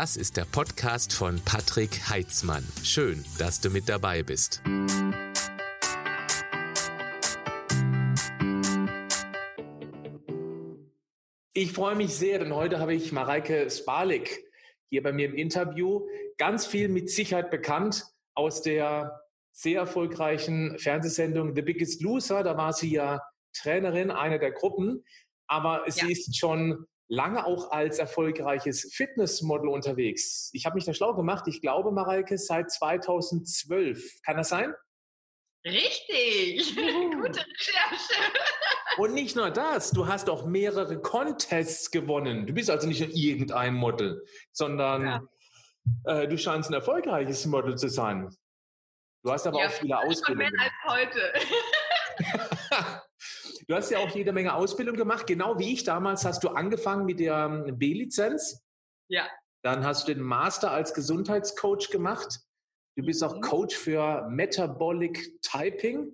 Das ist der Podcast von Patrick Heitzmann. Schön, dass du mit dabei bist. Ich freue mich sehr, denn heute habe ich Mareike Spalik hier bei mir im Interview. Ganz viel mit Sicherheit bekannt aus der sehr erfolgreichen Fernsehsendung The Biggest Loser. Da war sie ja Trainerin einer der Gruppen, aber ja. sie ist schon lange auch als erfolgreiches Fitnessmodel unterwegs. Ich habe mich da schlau gemacht. Ich glaube, Mareike, seit 2012. Kann das sein? Richtig. Gute Recherche. Und nicht nur das, du hast auch mehrere Contests gewonnen. Du bist also nicht nur irgendein Model, sondern ja. äh, du scheinst ein erfolgreiches Model zu sein. Du hast aber ja, auch viele Ausbildungen. Mehr als heute. du hast ja auch jede Menge Ausbildung gemacht. Genau wie ich damals hast du angefangen mit der ähm, B-Lizenz. Ja. Dann hast du den Master als Gesundheitscoach gemacht. Du bist auch mhm. Coach für Metabolic Typing.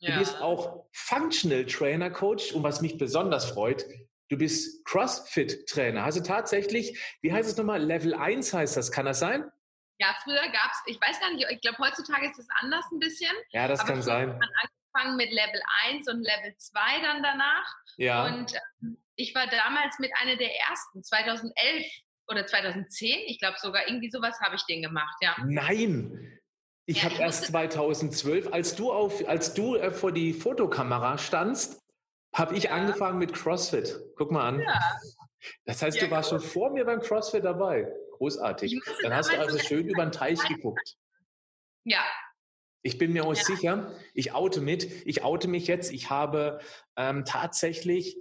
Du ja. bist auch Functional Trainer Coach. Und was mich besonders freut, du bist CrossFit Trainer. Also tatsächlich, wie heißt es nochmal? Level 1 heißt das. Kann das sein? Ja, früher gab es, ich weiß gar nicht, ich glaube, heutzutage ist es anders ein bisschen. Ja, das kann sein. Man angefangen mit Level 1 und Level 2 dann danach. Ja. Und ähm, ich war damals mit einer der ersten, 2011 oder 2010, ich glaube sogar irgendwie sowas habe ich den gemacht, ja. Nein! Ich ja, habe erst 2012, als du auf, als du äh, vor die Fotokamera standst, habe ich ja. angefangen mit CrossFit. Guck mal an. Ja. Das heißt, du warst schon vor mir beim CrossFit dabei. Großartig. Dann hast du also schön über den Teich geguckt. Ja. Ich bin mir auch ja. sicher, ich oute mit, ich oute mich jetzt, ich habe ähm, tatsächlich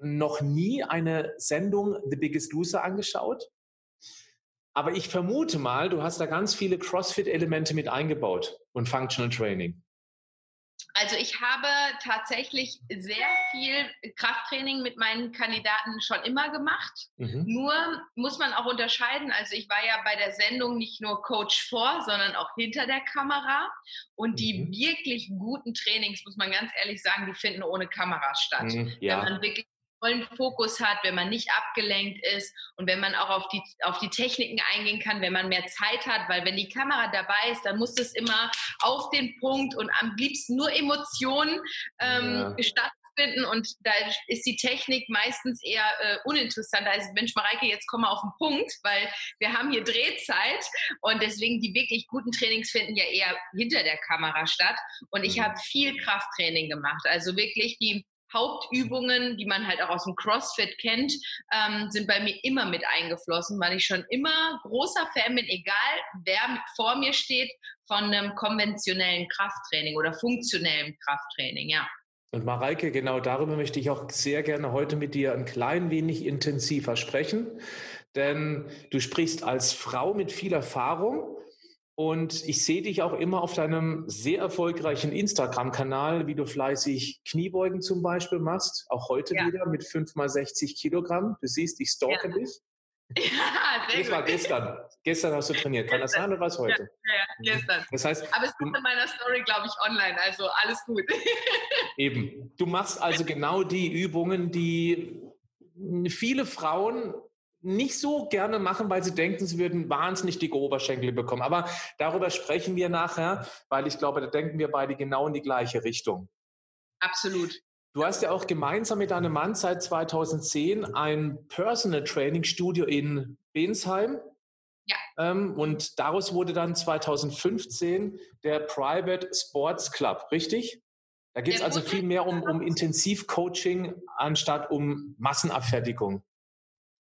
noch nie eine Sendung The Biggest Loser angeschaut. Aber ich vermute mal, du hast da ganz viele CrossFit-Elemente mit eingebaut und Functional Training. Also ich habe tatsächlich sehr viel Krafttraining mit meinen Kandidaten schon immer gemacht. Mhm. Nur muss man auch unterscheiden. Also ich war ja bei der Sendung nicht nur Coach vor, sondern auch hinter der Kamera. Und die mhm. wirklich guten Trainings, muss man ganz ehrlich sagen, die finden ohne Kamera statt. Mhm, ja. Wenn man wirklich vollen Fokus hat, wenn man nicht abgelenkt ist und wenn man auch auf die, auf die Techniken eingehen kann, wenn man mehr Zeit hat, weil wenn die Kamera dabei ist, dann muss es immer auf den Punkt und am liebsten nur Emotionen ähm, ja. stattfinden und da ist die Technik meistens eher äh, uninteressant. Da ist, Mensch, Mareike, jetzt komm mal auf den Punkt, weil wir haben hier Drehzeit und deswegen die wirklich guten Trainings finden ja eher hinter der Kamera statt und ich mhm. habe viel Krafttraining gemacht, also wirklich die Hauptübungen, die man halt auch aus dem CrossFit kennt, ähm, sind bei mir immer mit eingeflossen, weil ich schon immer großer Fan bin, egal wer vor mir steht, von einem konventionellen Krafttraining oder funktionellen Krafttraining, ja. Und Mareike, genau darüber möchte ich auch sehr gerne heute mit dir ein klein wenig intensiver sprechen, denn du sprichst als Frau mit viel Erfahrung und ich sehe dich auch immer auf deinem sehr erfolgreichen Instagram-Kanal, wie du fleißig Kniebeugen zum Beispiel machst. Auch heute ja. wieder mit 5 mal 60 Kilogramm. Du siehst, ich stalke ja. dich. Ja, sehr das gut. war gestern. Gestern hast du trainiert. Kann das sein oder was heute? Ja, ja, gestern. Das heißt, Aber es ist in meiner Story, glaube ich, online. Also alles gut. Eben. Du machst also genau die Übungen, die viele Frauen nicht so gerne machen, weil sie denken, sie würden wahnsinnig dicke Oberschenkel bekommen. Aber darüber sprechen wir nachher, weil ich glaube, da denken wir beide genau in die gleiche Richtung. Absolut. Du hast ja auch gemeinsam mit deinem Mann seit 2010 ein Personal Training Studio in Bensheim. Ja. Ähm, und daraus wurde dann 2015 der Private Sports Club, richtig? Da geht es also viel mehr um, um Intensivcoaching anstatt um Massenabfertigung.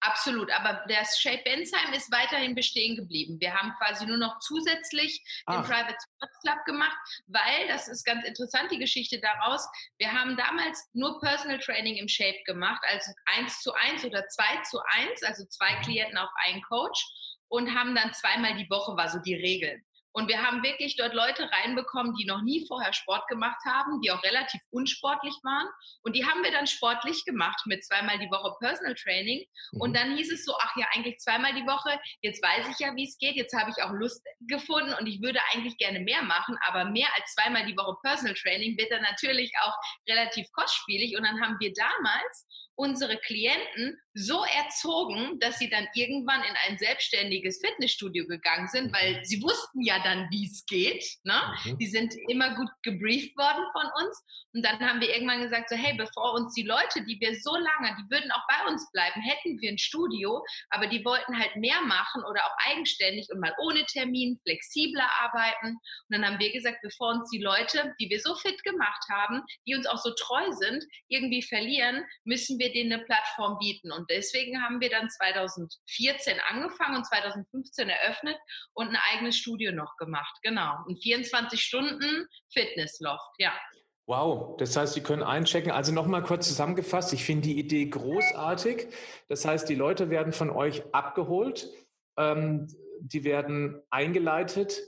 Absolut, aber das Shape Bensheim ist weiterhin bestehen geblieben. Wir haben quasi nur noch zusätzlich Ach. den Private Sports Club gemacht, weil, das ist ganz interessant, die Geschichte daraus, wir haben damals nur Personal Training im Shape gemacht, also eins zu eins oder zwei zu eins, also zwei Klienten auf einen Coach und haben dann zweimal die Woche war so die Regel. Und wir haben wirklich dort Leute reinbekommen, die noch nie vorher Sport gemacht haben, die auch relativ unsportlich waren. Und die haben wir dann sportlich gemacht mit zweimal die Woche Personal Training. Mhm. Und dann hieß es so, ach ja, eigentlich zweimal die Woche. Jetzt weiß ich ja, wie es geht. Jetzt habe ich auch Lust gefunden und ich würde eigentlich gerne mehr machen. Aber mehr als zweimal die Woche Personal Training wird dann natürlich auch relativ kostspielig. Und dann haben wir damals unsere Klienten so erzogen, dass sie dann irgendwann in ein selbstständiges Fitnessstudio gegangen sind, weil mhm. sie wussten ja dann, wie es geht. Ne? Mhm. Die sind immer gut gebrieft worden von uns. Und dann haben wir irgendwann gesagt, so hey, bevor uns die Leute, die wir so lange, die würden auch bei uns bleiben, hätten wir ein Studio, aber die wollten halt mehr machen oder auch eigenständig und mal ohne Termin, flexibler arbeiten. Und dann haben wir gesagt, bevor uns die Leute, die wir so fit gemacht haben, die uns auch so treu sind, irgendwie verlieren, müssen wir denen eine Plattform bieten. Und deswegen haben wir dann 2014 angefangen und 2015 eröffnet und ein eigenes Studio noch gemacht. Genau. Und 24 Stunden Fitnessloft, ja. Wow, das heißt, Sie können einchecken. Also nochmal kurz zusammengefasst, ich finde die Idee großartig. Das heißt, die Leute werden von euch abgeholt, ähm, die werden eingeleitet,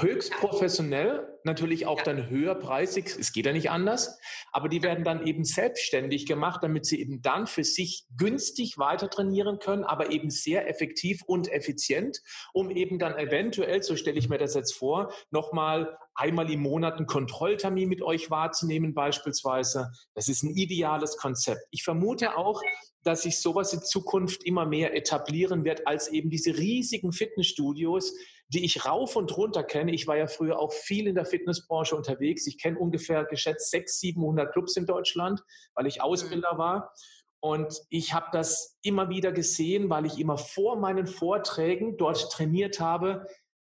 höchst professionell, natürlich auch ja. dann höherpreisig, es geht ja nicht anders, aber die werden dann eben selbstständig gemacht, damit sie eben dann für sich günstig weiter trainieren können, aber eben sehr effektiv und effizient, um eben dann eventuell, so stelle ich mir das jetzt vor, nochmal einmal im Monat einen Kontrolltermin mit euch wahrzunehmen beispielsweise. Das ist ein ideales Konzept. Ich vermute auch, dass sich sowas in Zukunft immer mehr etablieren wird als eben diese riesigen Fitnessstudios, die ich rauf und runter kenne. Ich war ja früher auch viel in der Fitnessbranche unterwegs. Ich kenne ungefähr geschätzt 600, 700 Clubs in Deutschland, weil ich Ausbilder mhm. war. Und ich habe das immer wieder gesehen, weil ich immer vor meinen Vorträgen dort trainiert habe,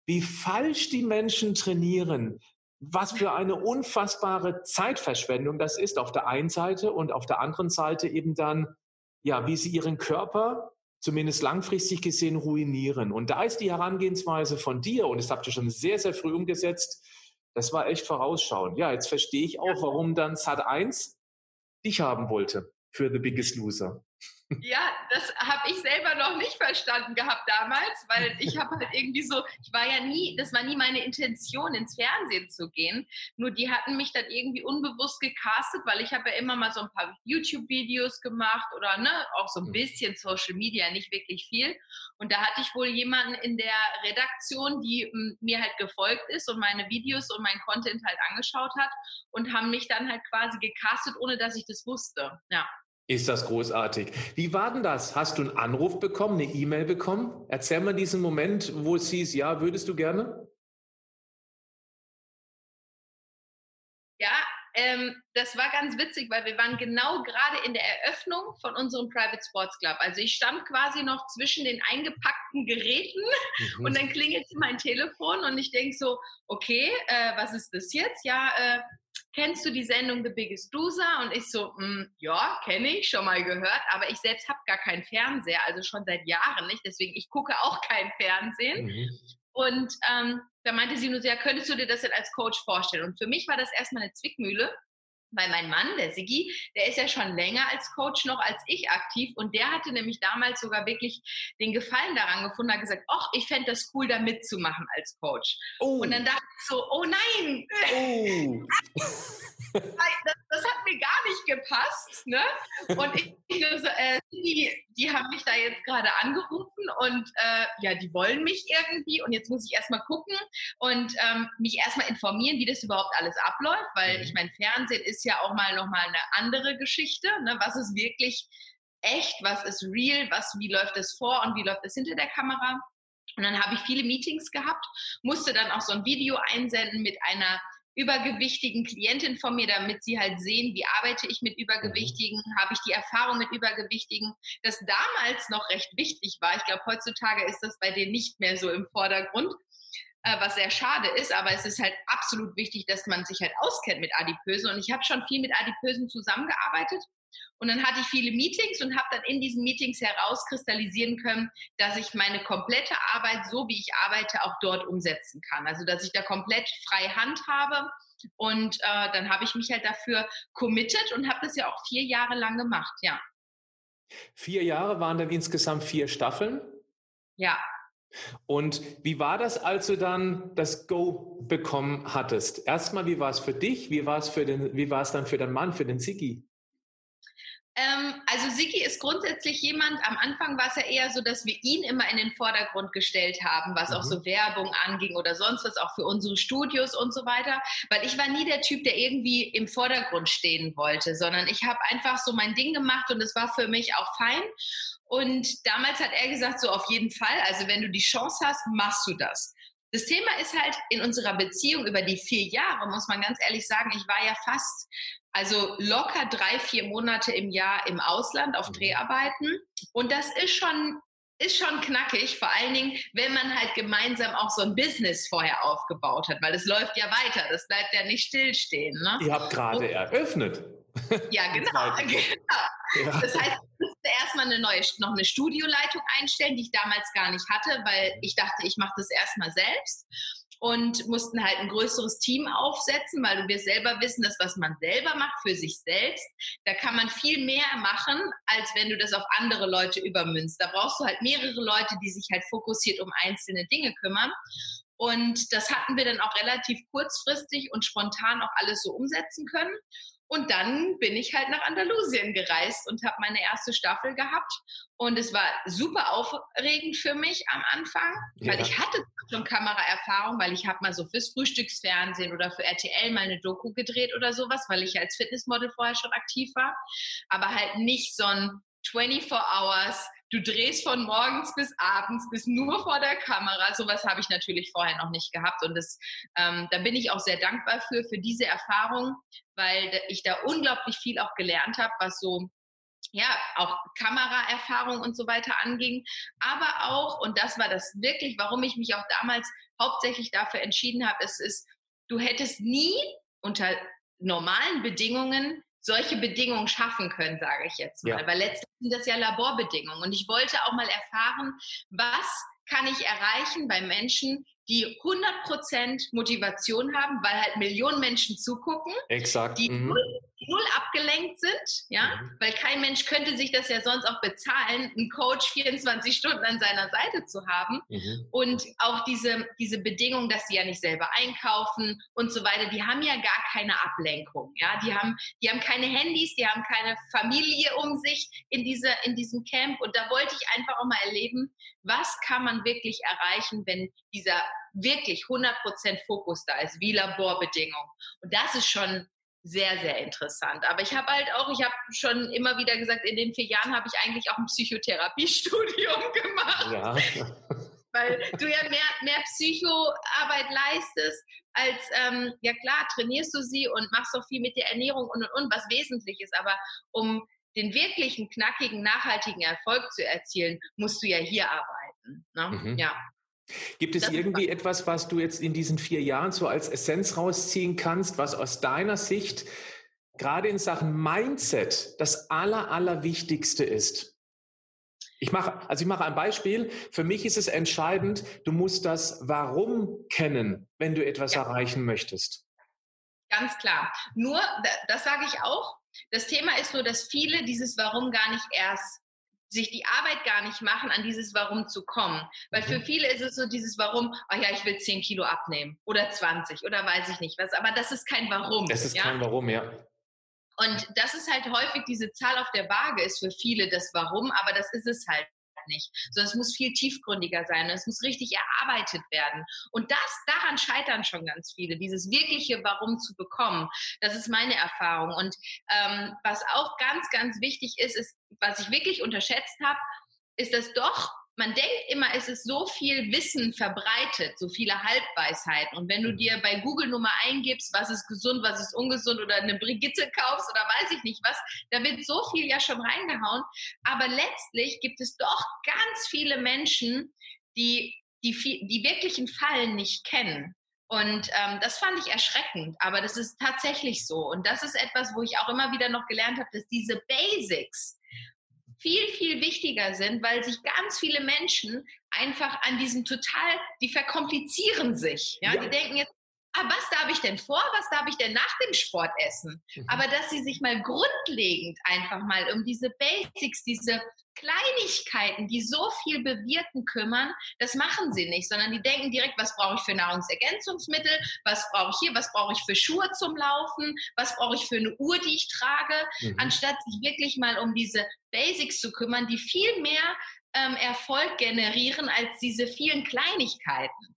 wie falsch die Menschen trainieren, was für eine unfassbare Zeitverschwendung das ist auf der einen Seite und auf der anderen Seite eben dann, ja, wie sie ihren Körper zumindest langfristig gesehen ruinieren. Und da ist die Herangehensweise von dir, und das habt ihr schon sehr, sehr früh umgesetzt, das war echt vorausschauend. Ja, jetzt verstehe ich auch, warum dann Sat1 dich haben wollte für The Biggest Loser. Ja, das habe ich selber noch nicht verstanden gehabt damals, weil ich habe halt irgendwie so, ich war ja nie, das war nie meine Intention, ins Fernsehen zu gehen. Nur die hatten mich dann irgendwie unbewusst gecastet, weil ich habe ja immer mal so ein paar YouTube-Videos gemacht oder ne, auch so ein mhm. bisschen Social Media, nicht wirklich viel. Und da hatte ich wohl jemanden in der Redaktion, die m, mir halt gefolgt ist und meine Videos und mein Content halt angeschaut hat und haben mich dann halt quasi gecastet, ohne dass ich das wusste. Ja. Ist das großartig. Wie war denn das? Hast du einen Anruf bekommen, eine E-Mail bekommen? Erzähl mal diesen Moment, wo es hieß, ja, würdest du gerne? Ja, ähm, das war ganz witzig, weil wir waren genau gerade in der Eröffnung von unserem Private Sports Club. Also ich stand quasi noch zwischen den eingepackten Geräten mhm. und dann klingelt mein Telefon und ich denke so, okay, äh, was ist das jetzt? Ja, äh, kennst du die Sendung The Biggest Loser? Und ich so, mm, ja, kenne ich, schon mal gehört, aber ich selbst habe gar keinen Fernseher, also schon seit Jahren nicht, deswegen ich gucke auch kein Fernsehen. Mhm. Und ähm, da meinte sie nur so, ja, könntest du dir das denn als Coach vorstellen? Und für mich war das erstmal eine Zwickmühle, weil mein Mann, der Sigi, der ist ja schon länger als Coach noch als ich aktiv und der hatte nämlich damals sogar wirklich den Gefallen daran gefunden, hat gesagt, ach, ich fände das cool, da mitzumachen als Coach. Oh. Und dann dachte ich so, oh nein! Oh. das, das, hat mir gar nicht gepasst. Ne? Und ich, äh, die, die haben mich da jetzt gerade angerufen und äh, ja, die wollen mich irgendwie und jetzt muss ich erstmal gucken und ähm, mich erstmal informieren, wie das überhaupt alles abläuft, weil mhm. ich mein, Fernsehen ist ja auch mal nochmal eine andere Geschichte. Ne? Was ist wirklich echt, was ist real, was, wie läuft es vor und wie läuft es hinter der Kamera? Und dann habe ich viele Meetings gehabt, musste dann auch so ein Video einsenden mit einer übergewichtigen Klientin von mir, damit sie halt sehen, wie arbeite ich mit Übergewichtigen, habe ich die Erfahrung mit Übergewichtigen, das damals noch recht wichtig war. Ich glaube, heutzutage ist das bei denen nicht mehr so im Vordergrund, was sehr schade ist, aber es ist halt absolut wichtig, dass man sich halt auskennt mit Adipösen und ich habe schon viel mit Adipösen zusammengearbeitet und dann hatte ich viele Meetings und habe dann in diesen Meetings herauskristallisieren können, dass ich meine komplette Arbeit, so wie ich arbeite, auch dort umsetzen kann. Also dass ich da komplett freie Hand habe. Und äh, dann habe ich mich halt dafür committed und habe das ja auch vier Jahre lang gemacht, ja. Vier Jahre waren dann insgesamt vier Staffeln? Ja. Und wie war das, als du dann das Go bekommen hattest? Erstmal, wie war es für dich? Wie war es für den, wie war es dann für deinen Mann, für den Sigi? Ähm, also Siki ist grundsätzlich jemand, am Anfang war es ja eher so, dass wir ihn immer in den Vordergrund gestellt haben, was mhm. auch so Werbung anging oder sonst was, auch für unsere Studios und so weiter. Weil ich war nie der Typ, der irgendwie im Vordergrund stehen wollte, sondern ich habe einfach so mein Ding gemacht und es war für mich auch fein. Und damals hat er gesagt, so auf jeden Fall, also wenn du die Chance hast, machst du das. Das Thema ist halt in unserer Beziehung über die vier Jahre, muss man ganz ehrlich sagen, ich war ja fast also locker drei, vier Monate im Jahr im Ausland auf mhm. Dreharbeiten. Und das ist schon, ist schon knackig, vor allen Dingen, wenn man halt gemeinsam auch so ein Business vorher aufgebaut hat, weil es läuft ja weiter, das bleibt ja nicht stillstehen. Ne? Ihr habt gerade eröffnet. Ja, genau. genau. Ja. Das heißt, musste erstmal eine neue, noch eine Studioleitung einstellen, die ich damals gar nicht hatte, weil ich dachte, ich mache das erstmal selbst und mussten halt ein größeres Team aufsetzen, weil wir selber wissen, dass was man selber macht für sich selbst, da kann man viel mehr machen, als wenn du das auf andere Leute übermünzt. Da brauchst du halt mehrere Leute, die sich halt fokussiert um einzelne Dinge kümmern. Und das hatten wir dann auch relativ kurzfristig und spontan auch alles so umsetzen können. Und dann bin ich halt nach Andalusien gereist und habe meine erste Staffel gehabt. Und es war super aufregend für mich am Anfang, ja. weil ich hatte schon Kameraerfahrung, weil ich habe mal so fürs Frühstücksfernsehen oder für RTL mal eine Doku gedreht oder sowas, weil ich als Fitnessmodel vorher schon aktiv war. Aber halt nicht so ein 24 Hours du drehst von morgens bis abends, bist nur vor der Kamera. Sowas habe ich natürlich vorher noch nicht gehabt. Und das, ähm, da bin ich auch sehr dankbar für, für diese Erfahrung, weil ich da unglaublich viel auch gelernt habe, was so ja, auch Kameraerfahrung und so weiter anging. Aber auch, und das war das wirklich, warum ich mich auch damals hauptsächlich dafür entschieden habe, es ist, du hättest nie unter normalen Bedingungen solche Bedingungen schaffen können, sage ich jetzt mal. Ja. Weil letztlich sind das ja Laborbedingungen. Und ich wollte auch mal erfahren, was kann ich erreichen bei Menschen, die 100% Motivation haben, weil halt Millionen Menschen zugucken, Exakt. die mhm. null, null, abgelenkt sind, ja, mhm. weil kein Mensch könnte sich das ja sonst auch bezahlen, einen Coach 24 Stunden an seiner Seite zu haben mhm. und auch diese, diese Bedingung, dass sie ja nicht selber einkaufen und so weiter, die haben ja gar keine Ablenkung, ja, die haben, die haben keine Handys, die haben keine Familie um sich in dieser, in diesem Camp und da wollte ich einfach auch mal erleben, was kann man wirklich erreichen, wenn dieser wirklich 100% Fokus da ist, wie Laborbedingungen. Und das ist schon sehr, sehr interessant. Aber ich habe halt auch, ich habe schon immer wieder gesagt, in den vier Jahren habe ich eigentlich auch ein Psychotherapiestudium gemacht. Ja. Weil du ja mehr, mehr Psychoarbeit leistest, als, ähm, ja klar, trainierst du sie und machst auch viel mit der Ernährung und und und, was wesentlich ist. Aber um den wirklichen knackigen, nachhaltigen Erfolg zu erzielen, musst du ja hier arbeiten. Ne? Mhm. Ja. Gibt es das irgendwie etwas, was du jetzt in diesen vier Jahren so als Essenz rausziehen kannst, was aus deiner Sicht gerade in Sachen Mindset das Aller, Allerwichtigste ist? Ich mache, also ich mache ein Beispiel. Für mich ist es entscheidend, du musst das Warum kennen, wenn du etwas ja. erreichen möchtest. Ganz klar. Nur, das sage ich auch, das Thema ist nur, dass viele dieses Warum gar nicht erst sich die Arbeit gar nicht machen, an dieses Warum zu kommen. Weil für mhm. viele ist es so dieses Warum, ach ja, ich will 10 Kilo abnehmen oder 20 oder weiß ich nicht was. Aber das ist kein Warum. Das ist ja? kein Warum, ja. Und das ist halt häufig, diese Zahl auf der Waage ist für viele das Warum, aber das ist es halt nicht, sondern es muss viel tiefgründiger sein. Es muss richtig erarbeitet werden. Und das, daran scheitern schon ganz viele, dieses wirkliche Warum zu bekommen. Das ist meine Erfahrung. Und ähm, was auch ganz, ganz wichtig ist, ist, was ich wirklich unterschätzt habe, ist, dass doch man denkt immer, es ist so viel Wissen verbreitet, so viele Halbweisheiten. Und wenn du dir bei Google Nummer eingibst, was ist gesund, was ist ungesund oder eine Brigitte kaufst oder weiß ich nicht was, da wird so viel ja schon reingehauen. Aber letztlich gibt es doch ganz viele Menschen, die die, die wirklichen Fallen nicht kennen. Und ähm, das fand ich erschreckend, aber das ist tatsächlich so. Und das ist etwas, wo ich auch immer wieder noch gelernt habe, dass diese Basics, viel, viel wichtiger sind, weil sich ganz viele Menschen einfach an diesem total, die verkomplizieren sich. Ja, ja. die denken jetzt, ah, was darf ich denn vor, was darf ich denn nach dem Sport essen? Mhm. Aber dass sie sich mal grundlegend einfach mal um diese Basics, diese Kleinigkeiten, die so viel bewirken, kümmern, das machen sie nicht, sondern die denken direkt, was brauche ich für Nahrungsergänzungsmittel, was brauche ich hier, was brauche ich für Schuhe zum Laufen, was brauche ich für eine Uhr, die ich trage, mhm. anstatt sich wirklich mal um diese Basics zu kümmern, die viel mehr ähm, Erfolg generieren als diese vielen Kleinigkeiten.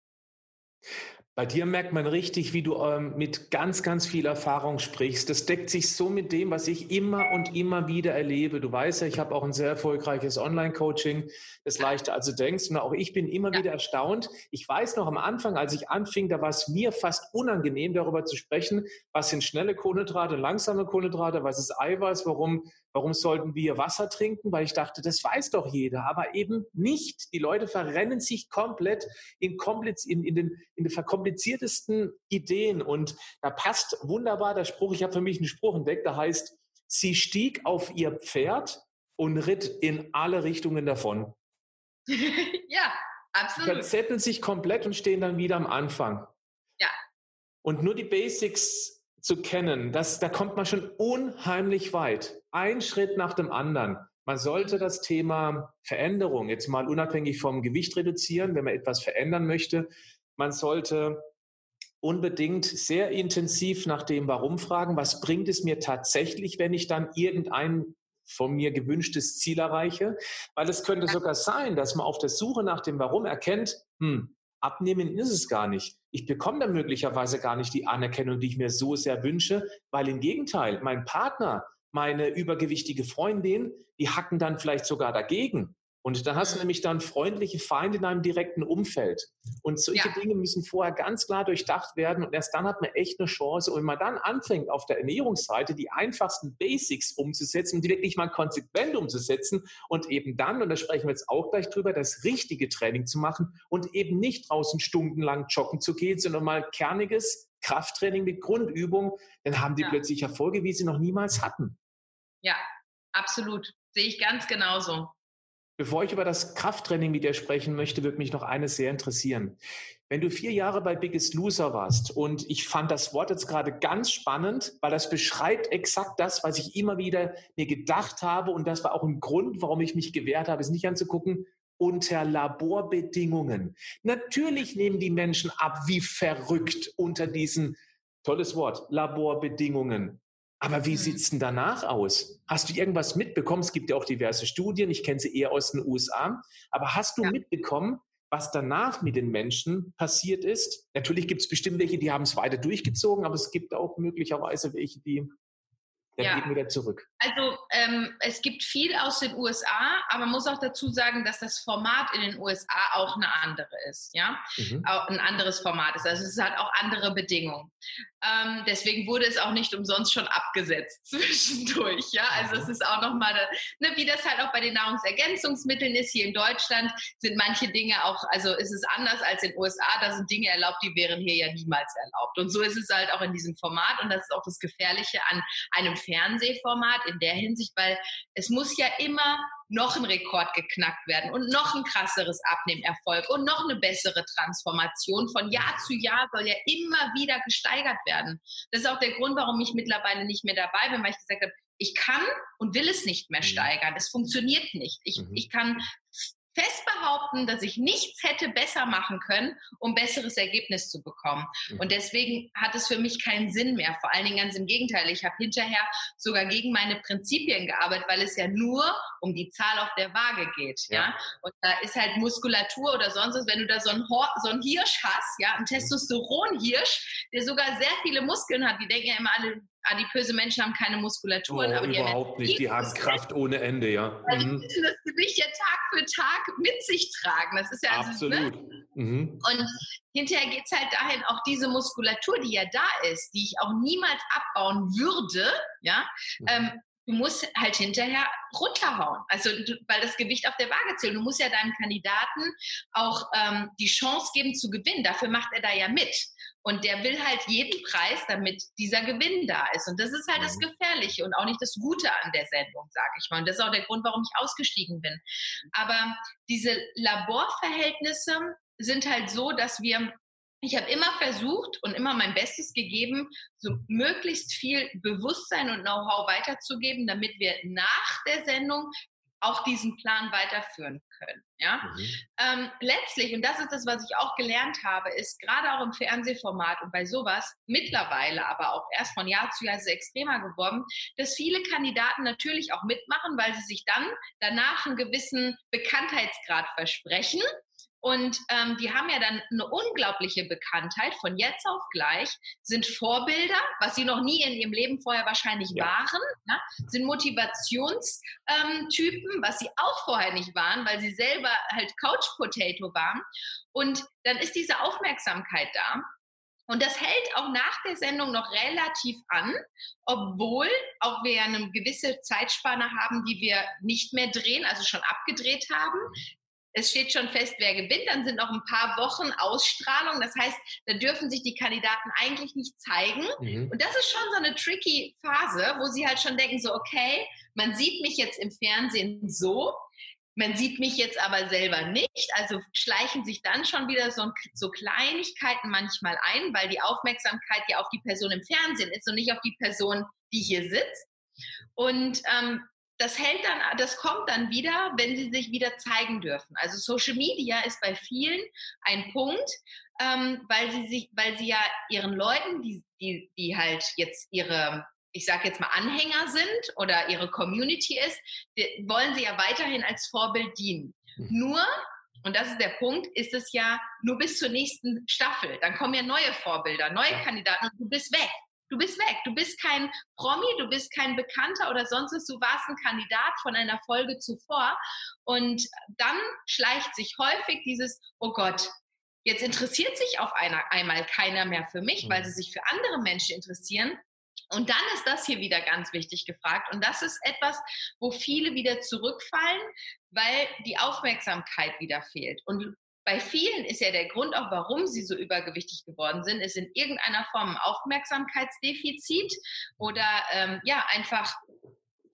Bei dir merkt man richtig, wie du ähm, mit ganz, ganz viel Erfahrung sprichst. Das deckt sich so mit dem, was ich immer und immer wieder erlebe. Du weißt ja, ich habe auch ein sehr erfolgreiches Online-Coaching, das leichter als du denkst. Und auch ich bin immer ja. wieder erstaunt. Ich weiß noch am Anfang, als ich anfing, da war es mir fast unangenehm, darüber zu sprechen, was sind schnelle Kohlenhydrate, langsame Kohlenhydrate, was ist Eiweiß, warum Warum sollten wir Wasser trinken? Weil ich dachte, das weiß doch jeder, aber eben nicht. Die Leute verrennen sich komplett in, kompliz in, in, den, in den verkompliziertesten Ideen. Und da passt wunderbar der Spruch, ich habe für mich einen Spruch entdeckt, der heißt, sie stieg auf ihr Pferd und ritt in alle Richtungen davon. ja, absolut. Verzetteln sich komplett und stehen dann wieder am Anfang. Ja. Und nur die Basics zu kennen, das, da kommt man schon unheimlich weit. Ein Schritt nach dem anderen. Man sollte das Thema Veränderung jetzt mal unabhängig vom Gewicht reduzieren, wenn man etwas verändern möchte. Man sollte unbedingt sehr intensiv nach dem Warum fragen, was bringt es mir tatsächlich, wenn ich dann irgendein von mir gewünschtes Ziel erreiche? Weil es könnte sogar sein, dass man auf der Suche nach dem Warum erkennt, hm, Abnehmen ist es gar nicht. Ich bekomme dann möglicherweise gar nicht die Anerkennung, die ich mir so sehr wünsche, weil im Gegenteil, mein Partner, meine übergewichtige Freundin, die hacken dann vielleicht sogar dagegen. Und dann hast du mhm. nämlich dann freundliche Feinde in einem direkten Umfeld. Und solche ja. Dinge müssen vorher ganz klar durchdacht werden. Und erst dann hat man echt eine Chance. Und wenn man dann anfängt, auf der Ernährungsseite die einfachsten Basics umzusetzen und die wirklich mal konsequent umzusetzen und eben dann, und da sprechen wir jetzt auch gleich drüber, das richtige Training zu machen und eben nicht draußen stundenlang joggen zu gehen, sondern mal kerniges Krafttraining mit Grundübung, dann haben die ja. plötzlich Erfolge, wie sie noch niemals hatten. Ja, absolut. Sehe ich ganz genauso. Bevor ich über das Krafttraining mit dir sprechen möchte, würde mich noch eines sehr interessieren. Wenn du vier Jahre bei Biggest Loser warst und ich fand das Wort jetzt gerade ganz spannend, weil das beschreibt exakt das, was ich immer wieder mir gedacht habe und das war auch ein Grund, warum ich mich gewehrt habe, es nicht anzugucken, unter Laborbedingungen. Natürlich nehmen die Menschen ab wie verrückt unter diesen, tolles Wort, Laborbedingungen. Aber wie mhm. sieht's denn danach aus? Hast du irgendwas mitbekommen? Es gibt ja auch diverse Studien, ich kenne sie eher aus den USA. Aber hast du ja. mitbekommen, was danach mit den Menschen passiert ist? Natürlich gibt es bestimmt welche, die haben es weiter durchgezogen, aber es gibt auch möglicherweise welche, die dann ja. eben wieder zurück. Also ähm, es gibt viel aus den USA, aber man muss auch dazu sagen, dass das Format in den USA auch eine andere ist, ja, mhm. auch ein anderes Format ist. Also es hat auch andere Bedingungen. Ähm, deswegen wurde es auch nicht umsonst schon abgesetzt zwischendurch, ja. Also es ist auch nochmal, ne, wie das halt auch bei den Nahrungsergänzungsmitteln ist. Hier in Deutschland sind manche Dinge auch, also ist es anders als in den USA. Da sind Dinge erlaubt, die wären hier ja niemals erlaubt. Und so ist es halt auch in diesem Format. Und das ist auch das Gefährliche an einem Fernsehformat in der Hinsicht, weil es muss ja immer noch ein Rekord geknackt werden und noch ein krasseres Abnehmerfolg und noch eine bessere Transformation. Von Jahr zu Jahr soll ja immer wieder gesteigert werden. Das ist auch der Grund, warum ich mittlerweile nicht mehr dabei bin, weil ich gesagt habe, ich kann und will es nicht mehr mhm. steigern. Es funktioniert nicht. Ich, mhm. ich kann fest behaupten, dass ich nichts hätte besser machen können, um besseres Ergebnis zu bekommen. Mhm. Und deswegen hat es für mich keinen Sinn mehr. Vor allen Dingen ganz im Gegenteil. Ich habe hinterher sogar gegen meine Prinzipien gearbeitet, weil es ja nur um die Zahl auf der Waage geht. Ja. ja? Und da ist halt Muskulatur oder sonst was, wenn du da so einen, so einen Hirsch hast, ja, ein Testosteronhirsch, der sogar sehr viele Muskeln hat, die denken ja immer alle, adipöse Menschen haben keine Muskulatur. Oh, aber überhaupt nicht. Die haben Kraft ohne Ende, ja. Weil mhm. die müssen das Gewicht ja Tag für Tag mit sich tragen. Das ist ja also, ne? Absolut. Ne? Mhm. Und hinterher geht es halt dahin, auch diese Muskulatur, die ja da ist, die ich auch niemals abbauen würde, ja, mhm. ähm, du musst halt hinterher runterhauen. Also, weil das Gewicht auf der Waage zählt. Du musst ja deinem Kandidaten auch ähm, die Chance geben zu gewinnen. Dafür macht er da ja mit. Und der will halt jeden Preis, damit dieser Gewinn da ist. Und das ist halt das mhm. Gefährliche und auch nicht das Gute an der Sendung, sage ich mal. Und das ist auch der Grund, warum ich ausgestiegen bin. Aber diese Laborverhältnisse sind halt so, dass wir ich habe immer versucht und immer mein Bestes gegeben, so möglichst viel Bewusstsein und Know-how weiterzugeben, damit wir nach der Sendung auch diesen Plan weiterführen können. Ja? Mhm. Ähm, letztlich, und das ist das, was ich auch gelernt habe, ist gerade auch im Fernsehformat und bei sowas mittlerweile, aber auch erst von Jahr zu Jahr ist es extremer geworden, dass viele Kandidaten natürlich auch mitmachen, weil sie sich dann danach einen gewissen Bekanntheitsgrad versprechen und ähm, die haben ja dann eine unglaubliche Bekanntheit von jetzt auf gleich, sind Vorbilder, was sie noch nie in ihrem Leben vorher wahrscheinlich ja. waren, ja? sind Motivationstypen, ähm, was sie auch vorher nicht waren, weil sie selber halt Couch Potato waren. Und dann ist diese Aufmerksamkeit da. Und das hält auch nach der Sendung noch relativ an, obwohl auch wir eine gewisse Zeitspanne haben, die wir nicht mehr drehen, also schon abgedreht haben es steht schon fest, wer gewinnt. Dann sind noch ein paar Wochen Ausstrahlung. Das heißt, da dürfen sich die Kandidaten eigentlich nicht zeigen. Mhm. Und das ist schon so eine tricky Phase, wo sie halt schon denken, so, okay, man sieht mich jetzt im Fernsehen so, man sieht mich jetzt aber selber nicht. Also schleichen sich dann schon wieder so, so Kleinigkeiten manchmal ein, weil die Aufmerksamkeit ja auf die Person im Fernsehen ist und nicht auf die Person, die hier sitzt. Und ähm, das hält dann, das kommt dann wieder, wenn sie sich wieder zeigen dürfen. Also Social Media ist bei vielen ein Punkt, ähm, weil sie sich, weil sie ja ihren Leuten, die, die, die halt jetzt ihre, ich sage jetzt mal Anhänger sind oder ihre Community ist, die, wollen sie ja weiterhin als Vorbild dienen. Mhm. Nur und das ist der Punkt, ist es ja nur bis zur nächsten Staffel. Dann kommen ja neue Vorbilder, neue Kandidaten und du bist weg. Du bist weg. Du bist kein Promi, du bist kein Bekannter oder sonst was. Du warst ein Kandidat von einer Folge zuvor. Und dann schleicht sich häufig dieses, oh Gott, jetzt interessiert sich auf einer, einmal keiner mehr für mich, weil sie mhm. sich für andere Menschen interessieren. Und dann ist das hier wieder ganz wichtig gefragt. Und das ist etwas, wo viele wieder zurückfallen, weil die Aufmerksamkeit wieder fehlt. Und bei vielen ist ja der Grund auch, warum sie so übergewichtig geworden sind, ist in irgendeiner Form ein Aufmerksamkeitsdefizit oder ähm, ja einfach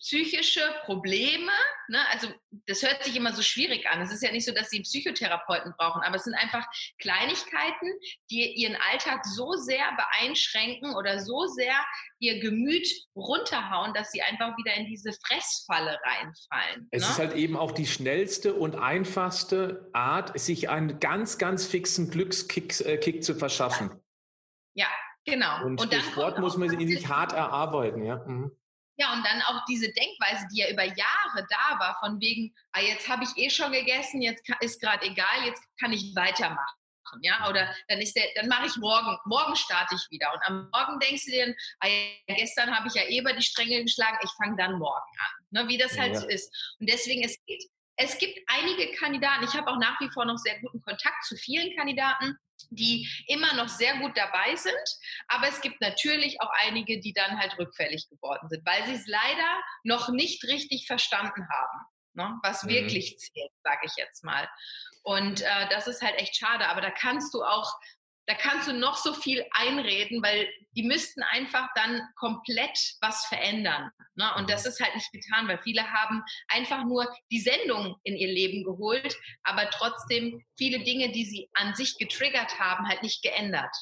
psychische Probleme. Ne? Also das hört sich immer so schwierig an. Es ist ja nicht so, dass sie einen Psychotherapeuten brauchen, aber es sind einfach Kleinigkeiten, die ihren Alltag so sehr beeinschränken oder so sehr ihr Gemüt runterhauen, dass sie einfach wieder in diese Fressfalle reinfallen. Es ne? ist halt eben auch die schnellste und einfachste Art, sich einen ganz, ganz fixen Glückskick äh, Kick zu verschaffen. Ja, genau. Und, und Sport muss man sich hart erarbeiten, ja. Mhm. Ja, und dann auch diese Denkweise, die ja über Jahre da war, von wegen, ah, jetzt habe ich eh schon gegessen, jetzt ist gerade egal, jetzt kann ich weitermachen. Ja, oder dann ist der, dann mache ich morgen, morgen starte ich wieder. Und am Morgen denkst du dir, ah, gestern habe ich ja eh über die Stränge geschlagen, ich fange dann morgen an. Ne, wie das halt ja. so ist. Und deswegen, es geht, es gibt einige Kandidaten, ich habe auch nach wie vor noch sehr guten Kontakt zu vielen Kandidaten, die immer noch sehr gut dabei sind. Aber es gibt natürlich auch einige, die dann halt rückfällig geworden sind, weil sie es leider noch nicht richtig verstanden haben, ne? was mhm. wirklich zählt, sage ich jetzt mal. Und äh, das ist halt echt schade. Aber da kannst du auch da kannst du noch so viel einreden, weil die müssten einfach dann komplett was verändern. Ne? Und das ist halt nicht getan, weil viele haben einfach nur die Sendung in ihr Leben geholt, aber trotzdem viele Dinge, die sie an sich getriggert haben, halt nicht geändert.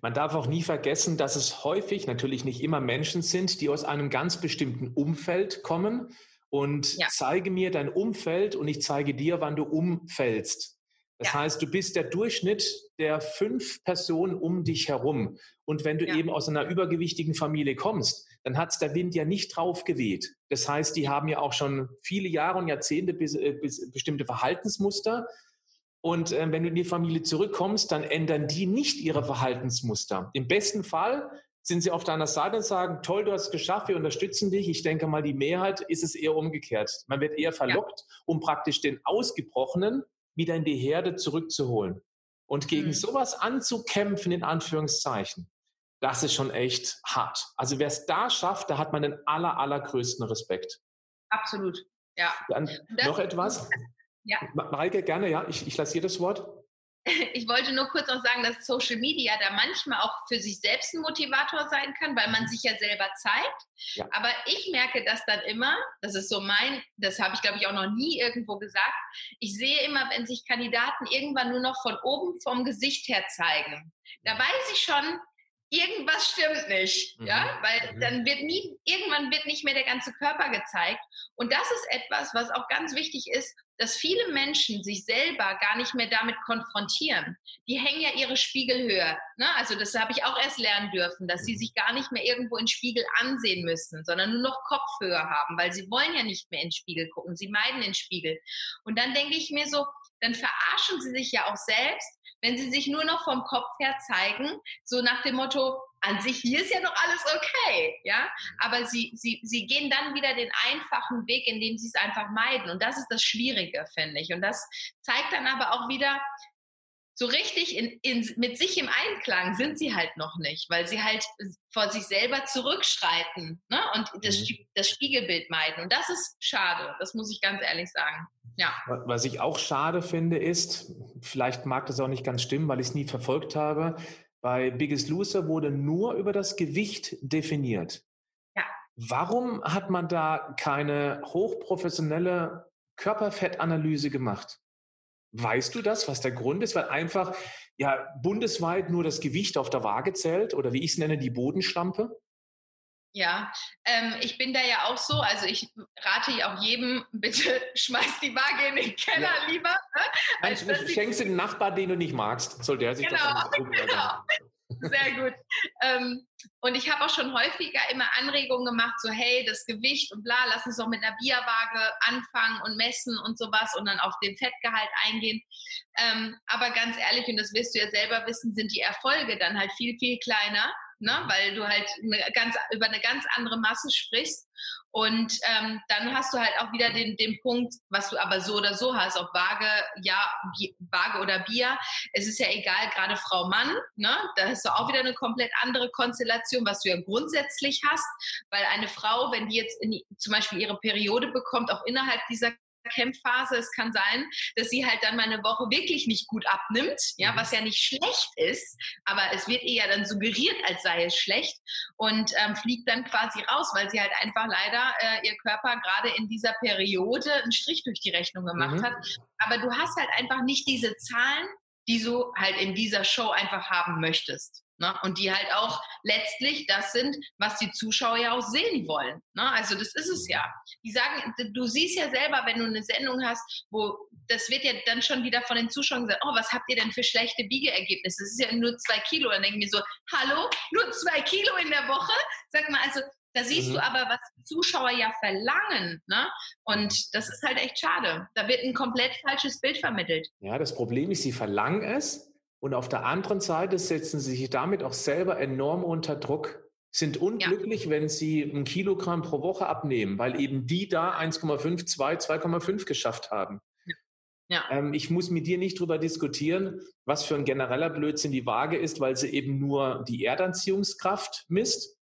Man darf auch nie vergessen, dass es häufig, natürlich nicht immer Menschen sind, die aus einem ganz bestimmten Umfeld kommen. Und ja. zeige mir dein Umfeld und ich zeige dir, wann du umfällst. Das ja. heißt, du bist der Durchschnitt der fünf Personen um dich herum. Und wenn du ja. eben aus einer übergewichtigen Familie kommst, dann hat's der Wind ja nicht drauf geweht. Das heißt, die haben ja auch schon viele Jahre und Jahrzehnte bis, äh, bis bestimmte Verhaltensmuster. Und äh, wenn du in die Familie zurückkommst, dann ändern die nicht ihre Verhaltensmuster. Im besten Fall sind sie auf deiner Seite und sagen, toll, du hast es geschafft, wir unterstützen dich. Ich denke mal, die Mehrheit ist es eher umgekehrt. Man wird eher verlockt, ja. um praktisch den Ausgebrochenen wieder in die Herde zurückzuholen. Und gegen mhm. sowas anzukämpfen, in Anführungszeichen, das ist schon echt hart. Also wer es da schafft, da hat man den aller, allergrößten Respekt. Absolut, ja. Dann noch etwas? Ja. Mareike, gerne, ja, ich, ich lasse dir das Wort. ich wollte nur kurz auch sagen, dass Social Media da manchmal auch für sich selbst ein Motivator sein kann, weil man sich ja selber zeigt. Ja. Aber ich merke das dann immer, das ist so mein, das habe ich glaube ich auch noch nie irgendwo gesagt. Ich sehe immer, wenn sich Kandidaten irgendwann nur noch von oben vom Gesicht her zeigen, da weiß ich schon, irgendwas stimmt nicht, mhm. ja, weil mhm. dann wird nie, irgendwann wird nicht mehr der ganze Körper gezeigt. Und das ist etwas, was auch ganz wichtig ist, dass viele Menschen sich selber gar nicht mehr damit konfrontieren. Die hängen ja ihre Spiegel höher. Ne? Also das habe ich auch erst lernen dürfen, dass sie mhm. sich gar nicht mehr irgendwo in Spiegel ansehen müssen, sondern nur noch Kopfhöhe haben, weil sie wollen ja nicht mehr in den Spiegel gucken. Sie meiden den Spiegel. Und dann denke ich mir so, dann verarschen sie sich ja auch selbst, wenn sie sich nur noch vom Kopf her zeigen, so nach dem Motto, an sich, hier ist ja noch alles okay, ja, aber sie, sie, sie gehen dann wieder den einfachen Weg, indem sie es einfach meiden und das ist das Schwierige, finde ich und das zeigt dann aber auch wieder, so richtig in, in, mit sich im Einklang sind sie halt noch nicht, weil sie halt vor sich selber zurückschreiten ne? und das, mhm. das Spiegelbild meiden. Und das ist schade, das muss ich ganz ehrlich sagen. Ja. Was ich auch schade finde, ist, vielleicht mag das auch nicht ganz stimmen, weil ich es nie verfolgt habe, bei Biggest Loser wurde nur über das Gewicht definiert. Ja. Warum hat man da keine hochprofessionelle Körperfettanalyse gemacht? Weißt du das, was der Grund ist? Weil einfach ja bundesweit nur das Gewicht auf der Waage zählt oder wie ich es nenne, die Bodenschlampe? Ja, ähm, ich bin da ja auch so. Also ich rate ja auch jedem, bitte schmeiß die Waage in den Keller ja. lieber. Ne? Als du schenkst den Nachbar, den du nicht magst, soll der sich genau, das genau. Sehr gut. Ähm, und ich habe auch schon häufiger immer Anregungen gemacht, so hey, das Gewicht und bla, lass uns doch mit einer Bierwaage anfangen und messen und sowas und dann auf den Fettgehalt eingehen. Ähm, aber ganz ehrlich, und das wirst du ja selber wissen, sind die Erfolge dann halt viel, viel kleiner ne? weil du halt eine ganz, über eine ganz andere Masse sprichst. Und ähm, dann hast du halt auch wieder den, den Punkt, was du aber so oder so hast, ob Waage, ja, Waage oder Bier. Es ist ja egal, gerade Frau, Mann, ne? da hast du auch wieder eine komplett andere Konstellation, was du ja grundsätzlich hast, weil eine Frau, wenn die jetzt die, zum Beispiel ihre Periode bekommt, auch innerhalb dieser Kämpfphase. Es kann sein, dass sie halt dann mal eine Woche wirklich nicht gut abnimmt, ja, mhm. was ja nicht schlecht ist, aber es wird ihr ja dann suggeriert, als sei es schlecht und ähm, fliegt dann quasi raus, weil sie halt einfach leider äh, ihr Körper gerade in dieser Periode einen Strich durch die Rechnung gemacht mhm. hat. Aber du hast halt einfach nicht diese Zahlen, die du halt in dieser Show einfach haben möchtest. Ne? Und die halt auch letztlich das sind, was die Zuschauer ja auch sehen wollen. Ne? Also das ist es ja. Die sagen, du siehst ja selber, wenn du eine Sendung hast, wo das wird ja dann schon wieder von den Zuschauern gesagt, oh, was habt ihr denn für schlechte Biegeergebnisse? Das ist ja nur zwei Kilo. Dann denken wir so, hallo, nur zwei Kilo in der Woche? Sag mal, also da siehst mhm. du aber, was die Zuschauer ja verlangen. Ne? Und das ist halt echt schade. Da wird ein komplett falsches Bild vermittelt. Ja, das Problem ist, sie verlangen es, und auf der anderen Seite setzen sie sich damit auch selber enorm unter Druck, sind unglücklich, ja. wenn sie ein Kilogramm pro Woche abnehmen, weil eben die da 1,5, 2, 2,5 geschafft haben. Ja. Ähm, ich muss mit dir nicht darüber diskutieren, was für ein genereller Blödsinn die Waage ist, weil sie eben nur die Erdanziehungskraft misst,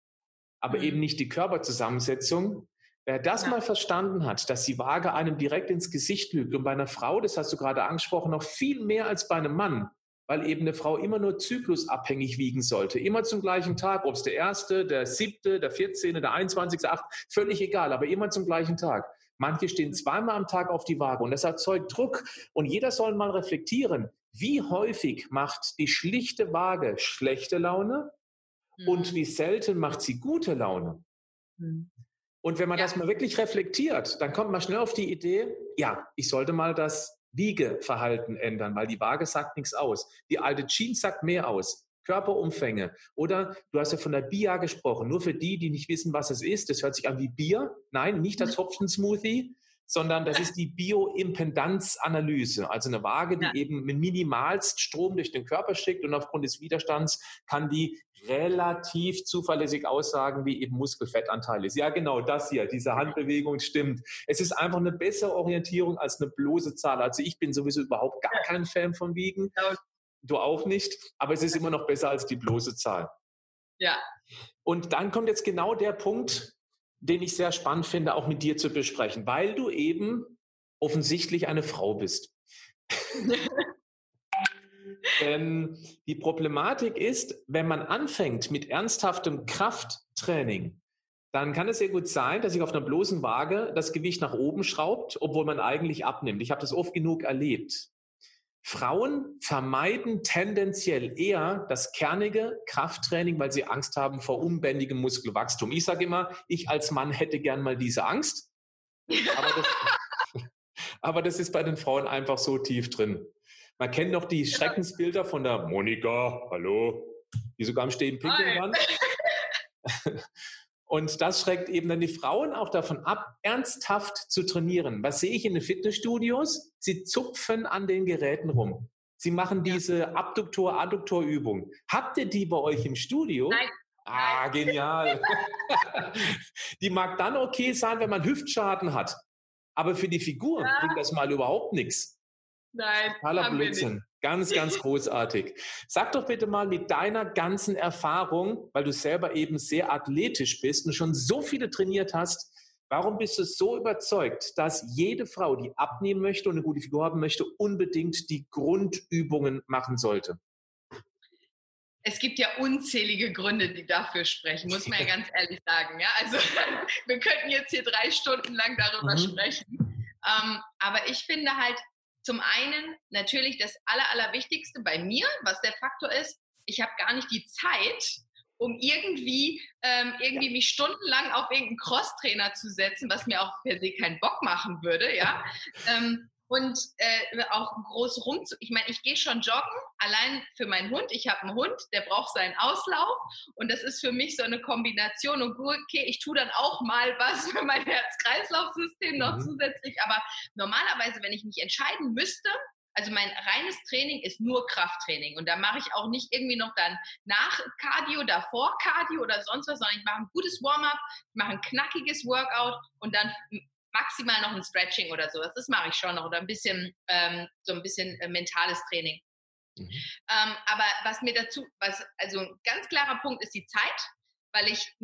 aber mhm. eben nicht die Körperzusammensetzung. Wer das ja. mal verstanden hat, dass die Waage einem direkt ins Gesicht lügt und bei einer Frau, das hast du gerade angesprochen, noch viel mehr als bei einem Mann, weil eben eine Frau immer nur zyklusabhängig wiegen sollte. Immer zum gleichen Tag, ob es der erste, der siebte, der vierzehnte, der einundzwanzigste, acht, völlig egal, aber immer zum gleichen Tag. Manche stehen zweimal am Tag auf die Waage und das erzeugt Druck. Und jeder soll mal reflektieren, wie häufig macht die schlichte Waage schlechte Laune mhm. und wie selten macht sie gute Laune. Mhm. Und wenn man ja. das mal wirklich reflektiert, dann kommt man schnell auf die Idee, ja, ich sollte mal das Wiegeverhalten ändern, weil die Waage sagt nichts aus. Die alte Jeans sagt mehr aus. Körperumfänge. Oder du hast ja von der Bia gesprochen. Nur für die, die nicht wissen, was es ist. Das hört sich an wie Bier. Nein, nicht das mhm. Hopfen-Smoothie, sondern das ist die Bioimpedanzanalyse, also eine Waage, die ja. eben mit minimalst Strom durch den Körper schickt und aufgrund des Widerstands kann die relativ zuverlässig aussagen, wie eben Muskelfettanteil ist. Ja, genau, das hier, diese Handbewegung stimmt. Es ist einfach eine bessere Orientierung als eine bloße Zahl. Also ich bin sowieso überhaupt gar kein Fan von Wiegen. Du auch nicht, aber es ist immer noch besser als die bloße Zahl. Ja. Und dann kommt jetzt genau der Punkt, den ich sehr spannend finde, auch mit dir zu besprechen, weil du eben offensichtlich eine Frau bist. Denn die Problematik ist, wenn man anfängt mit ernsthaftem Krafttraining, dann kann es sehr gut sein, dass sich auf einer bloßen Waage das Gewicht nach oben schraubt, obwohl man eigentlich abnimmt. Ich habe das oft genug erlebt. Frauen vermeiden tendenziell eher das kernige Krafttraining, weil sie Angst haben vor unbändigem Muskelwachstum. Ich sage immer, ich als Mann hätte gern mal diese Angst. Aber das, aber das ist bei den Frauen einfach so tief drin. Man kennt noch die Schreckensbilder von der Monika, hallo, die sogar am Stehen pinkeln waren. Und das schreckt eben dann die Frauen auch davon ab, ernsthaft zu trainieren. Was sehe ich in den Fitnessstudios? Sie zupfen an den Geräten rum. Sie machen diese Abduktor-Adduktor-Übung. Habt ihr die bei euch im Studio? Nein. Ah, genial. die mag dann okay sein, wenn man Hüftschaden hat. Aber für die Figur ja. bringt das mal überhaupt nichts. Nein. Totaler Blödsinn. Ganz, ganz großartig. Sag doch bitte mal mit deiner ganzen Erfahrung, weil du selber eben sehr athletisch bist und schon so viele trainiert hast, warum bist du so überzeugt, dass jede Frau, die abnehmen möchte und eine gute Figur haben möchte, unbedingt die Grundübungen machen sollte? es gibt ja unzählige Gründe, die dafür sprechen, muss man ja ganz ehrlich sagen. Ja, also wir könnten jetzt hier drei Stunden lang darüber mhm. sprechen. Ähm, aber ich finde halt, zum einen natürlich das Aller, Allerwichtigste bei mir, was der Faktor ist, ich habe gar nicht die Zeit, um irgendwie, ähm, irgendwie mich stundenlang auf irgendeinen Crosstrainer zu setzen, was mir auch per se keinen Bock machen würde, ja. Ähm, und äh, auch groß rum zu. Ich meine, ich gehe schon joggen, allein für meinen Hund. Ich habe einen Hund, der braucht seinen Auslauf und das ist für mich so eine Kombination. Und okay, ich tue dann auch mal was für mein Herz-Kreislauf-System noch mhm. zusätzlich. Aber normalerweise, wenn ich mich entscheiden müsste, also mein reines Training ist nur Krafttraining und da mache ich auch nicht irgendwie noch dann nach Cardio, davor Cardio oder sonst was, sondern ich mache ein gutes Warm-up, ich mache ein knackiges Workout und dann maximal noch ein Stretching oder sowas. Das mache ich schon noch oder ein bisschen, ähm, so ein bisschen äh, mentales Training. Mhm. Ähm, aber was mir dazu, was, also ein ganz klarer Punkt ist die Zeit, weil ich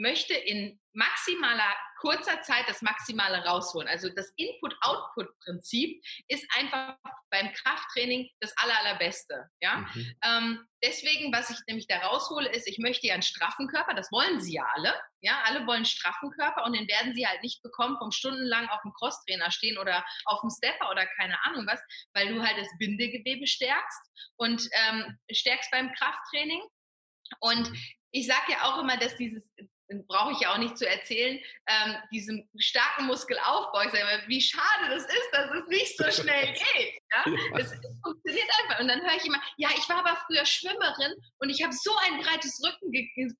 möchte in maximaler kurzer Zeit das Maximale rausholen. Also das Input-Output-Prinzip ist einfach beim Krafttraining das aller, allerbeste. Ja? Mhm. Ähm, deswegen, was ich nämlich da raushole, ist, ich möchte ja einen straffen Körper, das wollen sie ja alle. Ja, alle wollen einen straffen Körper und den werden sie halt nicht bekommen vom stundenlang auf dem Crosstrainer stehen oder auf dem Stepper oder keine Ahnung was, weil du halt das Bindegewebe stärkst und ähm, stärkst beim Krafttraining. Und ich sage ja auch immer, dass dieses brauche ich ja auch nicht zu erzählen, ähm, diesem starken Muskelaufbau. Ich sage immer, wie schade das ist, dass es nicht so schnell geht. Ja? ja. Es, es, funktioniert einfach. Und dann höre ich immer, ja, ich war aber früher Schwimmerin und ich habe so ein breites Rücken,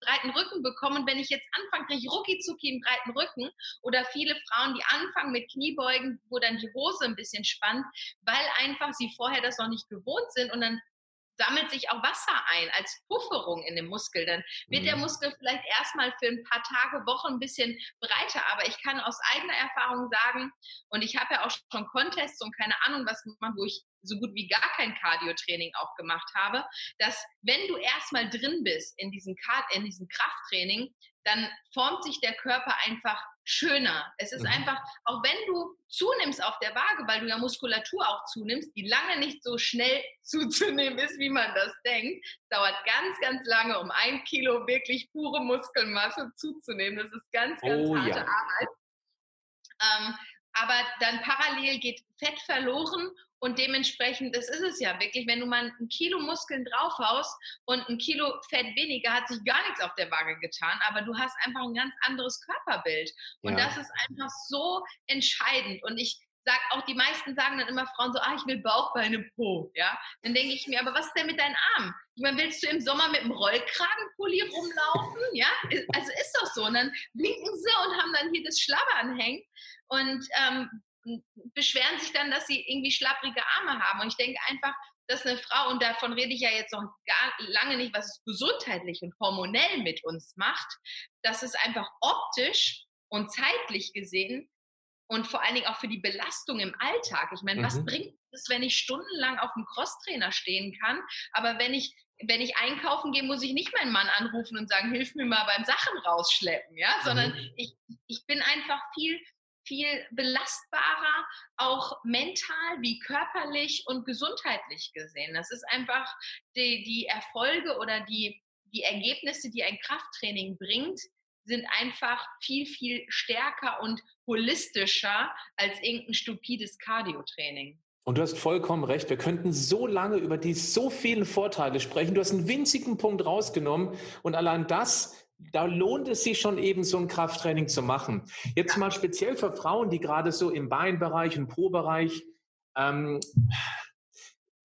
breiten Rücken bekommen. Und wenn ich jetzt anfange, kriege ich rucki einen breiten Rücken. Oder viele Frauen, die anfangen mit Kniebeugen, wo dann die Hose ein bisschen spannt, weil einfach sie vorher das noch nicht gewohnt sind und dann sammelt sich auch Wasser ein als Pufferung in dem Muskel. Dann wird mhm. der Muskel vielleicht erstmal für ein paar Tage, Wochen ein bisschen breiter. Aber ich kann aus eigener Erfahrung sagen, und ich habe ja auch schon Contests und keine Ahnung was gemacht, wo ich so gut wie gar kein Cardio-Training auch gemacht habe, dass wenn du erstmal drin bist in diesem, in diesem Krafttraining, dann formt sich der Körper einfach schöner. Es ist mhm. einfach, auch wenn du zunimmst auf der Waage, weil du ja Muskulatur auch zunimmst, die lange nicht so schnell zuzunehmen ist, wie man das denkt, dauert ganz, ganz lange, um ein Kilo wirklich pure Muskelmasse zuzunehmen. Das ist ganz, ganz oh, harte ja. Arbeit. Ähm, aber dann parallel geht Fett verloren und dementsprechend, das ist es ja wirklich, wenn du mal ein Kilo Muskeln draufhaust und ein Kilo Fett weniger, hat sich gar nichts auf der Waage getan, aber du hast einfach ein ganz anderes Körperbild. Und ja. das ist einfach so entscheidend. Und ich sag auch, die meisten sagen dann immer Frauen so, ah, ich will Bauchbeine Po, ja. Dann denke ich mir, aber was ist denn mit deinen Armen? Ich meine, willst du im Sommer mit einem Rollkragenpulli rumlaufen, ja? Also ist doch so. Und dann winken sie und haben dann hier das Schlabbern hängen und ähm, beschweren sich dann, dass sie irgendwie schlapprige Arme haben. Und ich denke einfach, dass eine Frau, und davon rede ich ja jetzt noch gar lange nicht, was es gesundheitlich und hormonell mit uns macht, dass es einfach optisch und zeitlich gesehen und vor allen Dingen auch für die Belastung im Alltag. Ich meine, mhm. was bringt es, wenn ich stundenlang auf dem Crosstrainer stehen kann, aber wenn ich wenn ich einkaufen gehe, muss ich nicht meinen Mann anrufen und sagen, hilf mir mal beim Sachen rausschleppen, ja, sondern mhm. ich, ich bin einfach viel viel belastbarer, auch mental wie körperlich und gesundheitlich gesehen. Das ist einfach die, die Erfolge oder die, die Ergebnisse, die ein Krafttraining bringt, sind einfach viel, viel stärker und holistischer als irgendein stupides Cardio-Training. Und du hast vollkommen recht. Wir könnten so lange über die so vielen Vorteile sprechen. Du hast einen winzigen Punkt rausgenommen und allein das, da lohnt es sich schon eben so ein Krafttraining zu machen. Jetzt mal speziell für Frauen, die gerade so im Beinbereich und Po-Bereich ähm,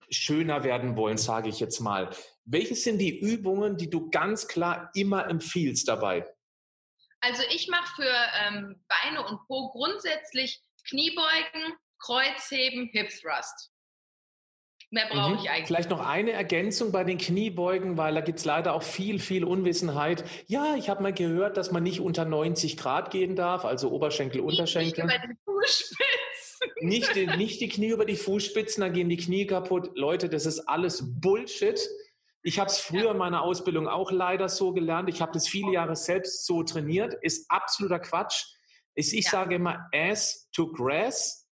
schöner werden wollen, sage ich jetzt mal. Welche sind die Übungen, die du ganz klar immer empfiehlst dabei? Also ich mache für ähm, Beine und Po grundsätzlich Kniebeugen, Kreuzheben, Hip Thrust. Mehr brauche mhm. ich eigentlich. Vielleicht noch eine Ergänzung bei den Kniebeugen, weil da gibt es leider auch viel, viel Unwissenheit. Ja, ich habe mal gehört, dass man nicht unter 90 Grad gehen darf, also Oberschenkel, Unterschenkel. Nicht über die Fußspitzen. Nicht die, nicht die Knie über die Fußspitzen, dann gehen die Knie kaputt. Leute, das ist alles Bullshit. Ich habe es früher in meiner Ausbildung auch leider so gelernt. Ich habe das viele Jahre selbst so trainiert. Ist absoluter Quatsch. Ich, ich ja. sage immer Ass to Grass.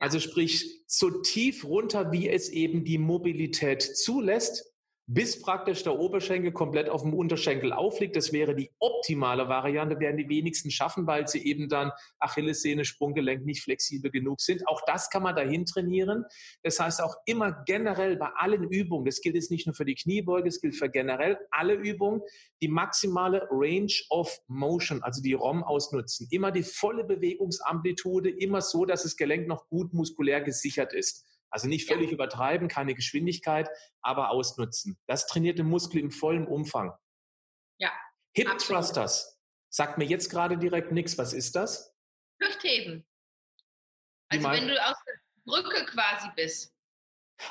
Also sprich so tief runter, wie es eben die Mobilität zulässt bis praktisch der Oberschenkel komplett auf dem Unterschenkel aufliegt. Das wäre die optimale Variante, werden die wenigsten schaffen, weil sie eben dann Achillessehne, Sprunggelenk nicht flexibel genug sind. Auch das kann man dahin trainieren. Das heißt auch immer generell bei allen Übungen, das gilt jetzt nicht nur für die Kniebeuge, es gilt für generell alle Übungen, die maximale Range of Motion, also die ROM ausnutzen. Immer die volle Bewegungsamplitude, immer so, dass das Gelenk noch gut muskulär gesichert ist. Also nicht völlig ja. übertreiben, keine Geschwindigkeit, aber ausnutzen. Das trainiert den Muskel im vollen Umfang. Ja. Hip absolut. Thrusters. Sagt mir jetzt gerade direkt nichts. Was ist das? Hüftheben. Also wenn du aus der Brücke quasi bist.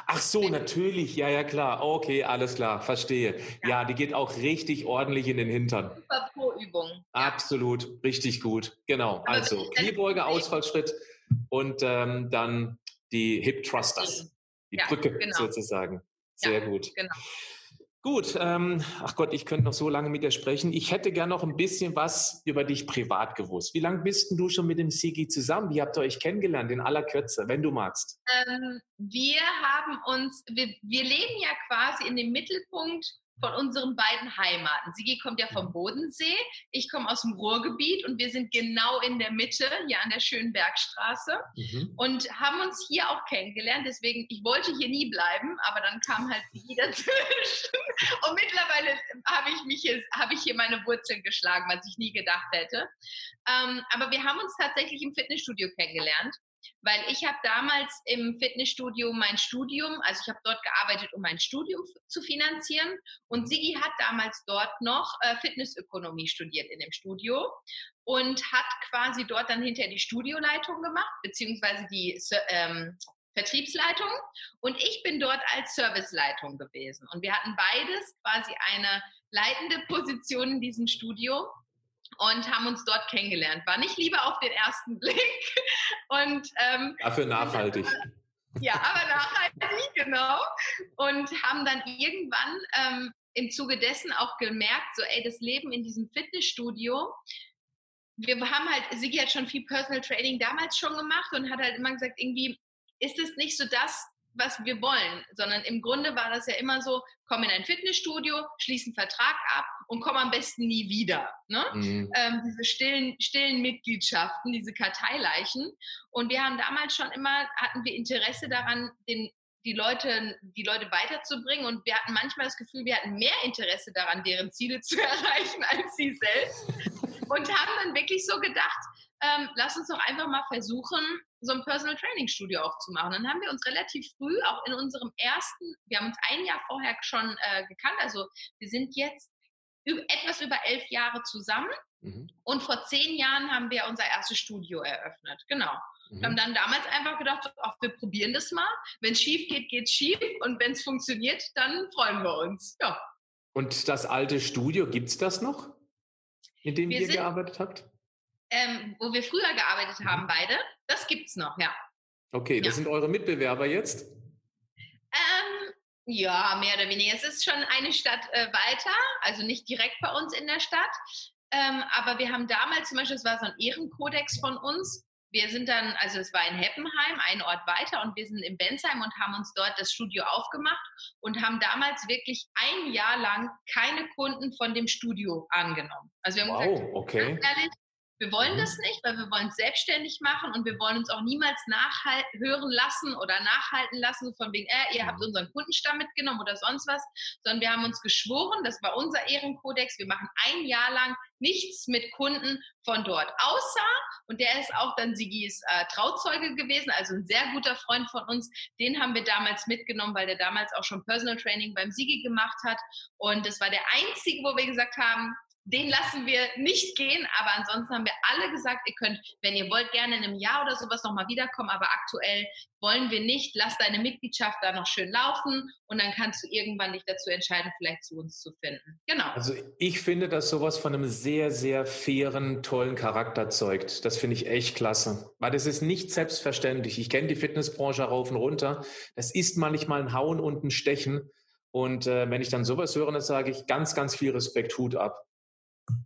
Ach so, natürlich. Ja, ja, klar. Okay, alles klar. Verstehe. Ja, ja die geht auch richtig ordentlich in den Hintern. Super Pro-Übung. Absolut. Richtig gut. Genau. Aber also Kniebeuge, Ausfallschritt und ähm, dann die Hip Thrusters, die ja, Brücke genau. sozusagen. Sehr ja, gut. Genau. Gut, ähm, ach Gott, ich könnte noch so lange mit dir sprechen. Ich hätte gern noch ein bisschen was über dich privat gewusst. Wie lange bist denn du schon mit dem Sigi zusammen? Wie habt ihr euch kennengelernt? In aller Kürze, wenn du magst. Ähm, wir haben uns, wir, wir leben ja quasi in dem Mittelpunkt von unseren beiden Heimaten. Sigi kommt ja vom. Bodensee, ich komme aus dem Ruhrgebiet und wir sind genau in der Mitte, hier an der schönen Bergstraße mhm. und haben uns hier auch kennengelernt. Deswegen, ich wollte hier nie bleiben, aber dann kam halt Sigi dazwischen. Und mittlerweile habe ich mich hier, habe ich hier meine Wurzeln geschlagen, was ich nie gedacht hätte. Ähm, aber wir haben uns tatsächlich im Fitnessstudio kennengelernt weil ich habe damals im Fitnessstudio mein Studium, also ich habe dort gearbeitet, um mein Studium zu finanzieren. Und Sigi hat damals dort noch äh, Fitnessökonomie studiert in dem Studio und hat quasi dort dann hinterher die Studioleitung gemacht, beziehungsweise die ähm, Vertriebsleitung. Und ich bin dort als Serviceleitung gewesen. Und wir hatten beides quasi eine leitende Position in diesem Studio und haben uns dort kennengelernt. War nicht lieber auf den ersten Blick. Und, ähm, Dafür nachhaltig. Ja, aber nachhaltig, genau. Und haben dann irgendwann ähm, im Zuge dessen auch gemerkt, so, ey, das Leben in diesem Fitnessstudio, wir haben halt, Sigi hat schon viel Personal Training damals schon gemacht und hat halt immer gesagt, irgendwie ist es nicht so das, was wir wollen, sondern im Grunde war das ja immer so, komm in ein Fitnessstudio, schließ einen Vertrag ab und komm am besten nie wieder. Ne? Mhm. Ähm, diese stillen, stillen Mitgliedschaften, diese Karteileichen. Und wir haben damals schon immer, hatten wir Interesse daran, den, die Leute, die Leute weiterzubringen. Und wir hatten manchmal das Gefühl, wir hatten mehr Interesse daran, deren Ziele zu erreichen als sie selbst. und haben dann wirklich so gedacht, ähm, lass uns doch einfach mal versuchen, so ein Personal Training Studio aufzumachen. Dann haben wir uns relativ früh auch in unserem ersten, wir haben uns ein Jahr vorher schon äh, gekannt, also wir sind jetzt etwas über elf Jahre zusammen. Mhm. Und vor zehn Jahren haben wir unser erstes Studio eröffnet. Genau. Mhm. Wir haben dann damals einfach gedacht, ach, wir probieren das mal. Wenn es schief geht, geht es schief. Und wenn es funktioniert, dann freuen wir uns. Ja. Und das alte Studio, gibt es das noch, in dem wir ihr sind, gearbeitet habt? Ähm, wo wir früher gearbeitet haben, mhm. beide. Das gibt es noch, ja. Okay, das ja. sind eure Mitbewerber jetzt? Ähm, ja, mehr oder weniger. Es ist schon eine Stadt äh, weiter, also nicht direkt bei uns in der Stadt. Ähm, aber wir haben damals zum Beispiel, es war so ein Ehrenkodex von uns, wir sind dann, also es war in Heppenheim, ein Ort weiter und wir sind in Bensheim und haben uns dort das Studio aufgemacht und haben damals wirklich ein Jahr lang keine Kunden von dem Studio angenommen. Also wir haben wow, gesagt, okay. Wir wollen mhm. das nicht, weil wir wollen es selbstständig machen und wir wollen uns auch niemals nachhören lassen oder nachhalten lassen von wegen, äh, ihr habt mhm. unseren Kundenstamm mitgenommen oder sonst was, sondern wir haben uns geschworen, das war unser Ehrenkodex, wir machen ein Jahr lang nichts mit Kunden von dort. Außer, und der ist auch dann Sigis äh, Trauzeuge gewesen, also ein sehr guter Freund von uns, den haben wir damals mitgenommen, weil der damals auch schon Personal Training beim Sigi gemacht hat. Und das war der einzige, wo wir gesagt haben, den lassen wir nicht gehen, aber ansonsten haben wir alle gesagt, ihr könnt, wenn ihr wollt, gerne in einem Jahr oder sowas nochmal wiederkommen, aber aktuell wollen wir nicht. Lass deine Mitgliedschaft da noch schön laufen und dann kannst du irgendwann dich dazu entscheiden, vielleicht zu uns zu finden. Genau. Also ich finde, dass sowas von einem sehr, sehr fairen, tollen Charakter zeugt. Das finde ich echt klasse. Weil das ist nicht selbstverständlich. Ich kenne die Fitnessbranche rauf und runter. Das ist manchmal ein Hauen und ein Stechen. Und äh, wenn ich dann sowas höre, dann sage ich ganz, ganz viel Respekt, Hut ab.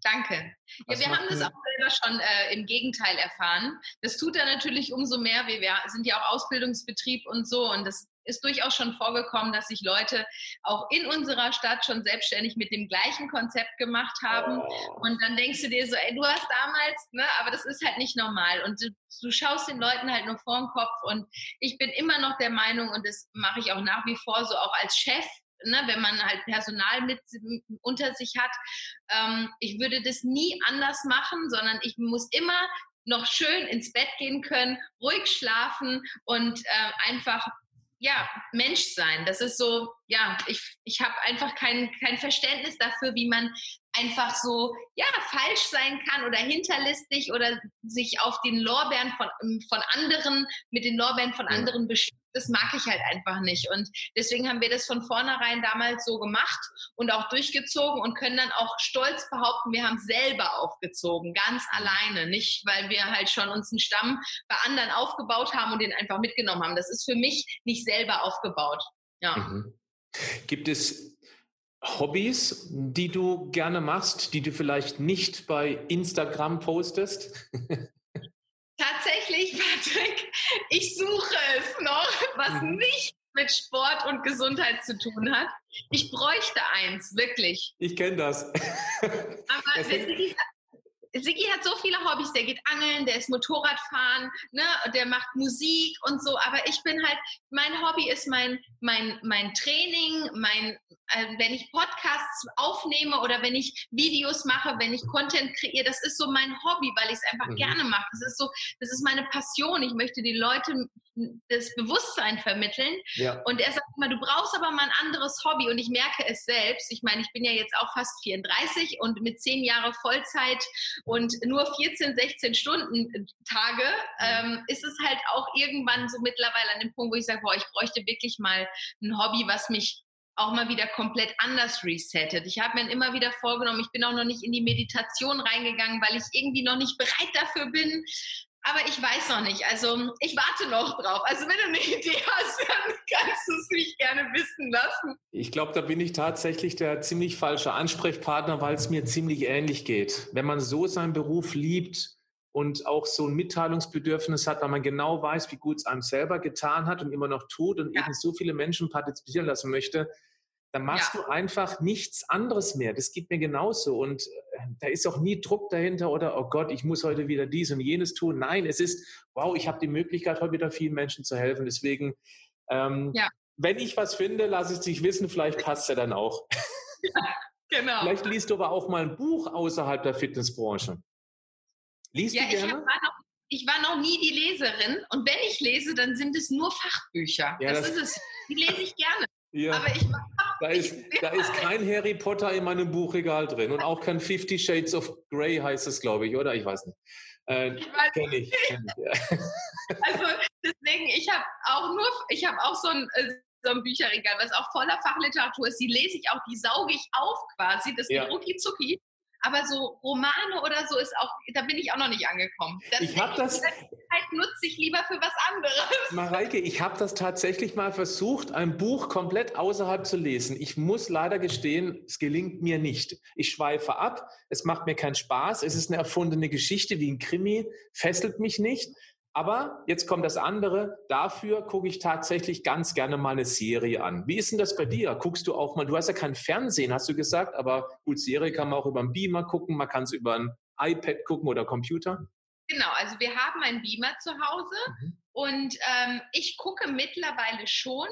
Danke. Ja, wir haben das auch selber schon äh, im Gegenteil erfahren. Das tut er natürlich umso mehr. Wir, wir sind ja auch Ausbildungsbetrieb und so und das ist durchaus schon vorgekommen, dass sich Leute auch in unserer Stadt schon selbstständig mit dem gleichen Konzept gemacht haben. Oh. Und dann denkst du dir so, ey, du hast damals, ne, aber das ist halt nicht normal. Und du, du schaust den Leuten halt nur vor den Kopf. Und ich bin immer noch der Meinung, und das mache ich auch nach wie vor so auch als Chef, ne, wenn man halt Personal mit unter sich hat. Ähm, ich würde das nie anders machen, sondern ich muss immer noch schön ins Bett gehen können, ruhig schlafen und äh, einfach ja, Mensch sein. Das ist so, ja, ich, ich habe einfach kein, kein Verständnis dafür, wie man einfach so, ja, falsch sein kann oder hinterlistig oder sich auf den Lorbeeren von, von anderen, mit den Lorbeeren von anderen bestimmt das mag ich halt einfach nicht. Und deswegen haben wir das von vornherein damals so gemacht und auch durchgezogen und können dann auch stolz behaupten, wir haben selber aufgezogen, ganz alleine. Nicht, weil wir halt schon uns einen Stamm bei anderen aufgebaut haben und den einfach mitgenommen haben. Das ist für mich nicht selber aufgebaut. Ja. Mhm. Gibt es Hobbys, die du gerne machst, die du vielleicht nicht bei Instagram postest? Tatsächlich, Patrick, ich suche es noch, was mhm. nicht mit Sport und Gesundheit zu tun hat. Ich bräuchte eins, wirklich. Ich kenne das. Aber das Siggi, Siggi hat so viele Hobbys. Der geht angeln, der ist Motorradfahren, ne, der macht Musik und so. Aber ich bin halt, mein Hobby ist mein, mein, mein Training, mein, äh, wenn ich Podcasts aufnehme oder wenn ich Videos mache, wenn ich Content kreiere, das ist so mein Hobby, weil ich es einfach mhm. gerne mache. Das ist so, das ist meine Passion. Ich möchte die Leute das Bewusstsein vermitteln. Ja. Und er sagt immer, du brauchst aber mal ein anderes Hobby. Und ich merke es selbst. Ich meine, ich bin ja jetzt auch fast 34 und mit zehn Jahre Vollzeit und nur 14, 16 Stunden Tage mhm. ähm, ist es halt auch irgendwann so mittlerweile an dem Punkt, wo ich sage, boah, ich bräuchte wirklich mal ein Hobby, was mich auch mal wieder komplett anders resettet. Ich habe mir immer wieder vorgenommen, ich bin auch noch nicht in die Meditation reingegangen, weil ich irgendwie noch nicht bereit dafür bin. Aber ich weiß noch nicht. Also ich warte noch drauf. Also wenn du eine Idee hast, dann kannst du es mich gerne wissen lassen. Ich glaube, da bin ich tatsächlich der ziemlich falsche Ansprechpartner, weil es mir ziemlich ähnlich geht. Wenn man so seinen Beruf liebt und auch so ein Mitteilungsbedürfnis hat, weil man genau weiß, wie gut es einem selber getan hat und immer noch tut und ja. eben so viele Menschen partizipieren lassen möchte, dann machst ja. du einfach nichts anderes mehr. Das geht mir genauso. Und äh, da ist auch nie Druck dahinter oder, oh Gott, ich muss heute wieder dies und jenes tun. Nein, es ist, wow, ich habe die Möglichkeit, heute wieder vielen Menschen zu helfen. Deswegen, ähm, ja. wenn ich was finde, lass es dich wissen. Vielleicht passt ja dann auch. Ja, genau. Vielleicht liest du aber auch mal ein Buch außerhalb der Fitnessbranche. Liest ja, du gerne? Ich war, noch, ich war noch nie die Leserin. Und wenn ich lese, dann sind es nur Fachbücher. Das, das ist es. Die lese ich gerne. Ja. Aber ich da ist, da ist kein Harry Potter in meinem Buchregal drin und auch kein Fifty Shades of Grey heißt es, glaube ich, oder? Ich weiß nicht. Äh, ich weiß kenn ich, kenn ich ja. Also deswegen, ich habe auch nur, ich habe auch so ein, äh, so ein Bücherregal, was auch voller Fachliteratur ist. Die lese ich auch, die sauge ich auf quasi. Das ja. geht rucki zucki. Aber so Romane oder so ist auch, da bin ich auch noch nicht angekommen. Das ich habe das. Zeit nutze ich lieber für was anderes. Mareike, ich habe das tatsächlich mal versucht, ein Buch komplett außerhalb zu lesen. Ich muss leider gestehen, es gelingt mir nicht. Ich schweife ab, es macht mir keinen Spaß, es ist eine erfundene Geschichte wie ein Krimi, fesselt mich nicht. Aber jetzt kommt das andere. Dafür gucke ich tatsächlich ganz gerne mal eine Serie an. Wie ist denn das bei dir? Guckst du auch mal, du hast ja kein Fernsehen, hast du gesagt, aber gut, Serie kann man auch über einen Beamer gucken, man kann es über ein iPad gucken oder Computer. Genau, also wir haben einen Beamer zu Hause mhm. und ähm, ich gucke mittlerweile schon,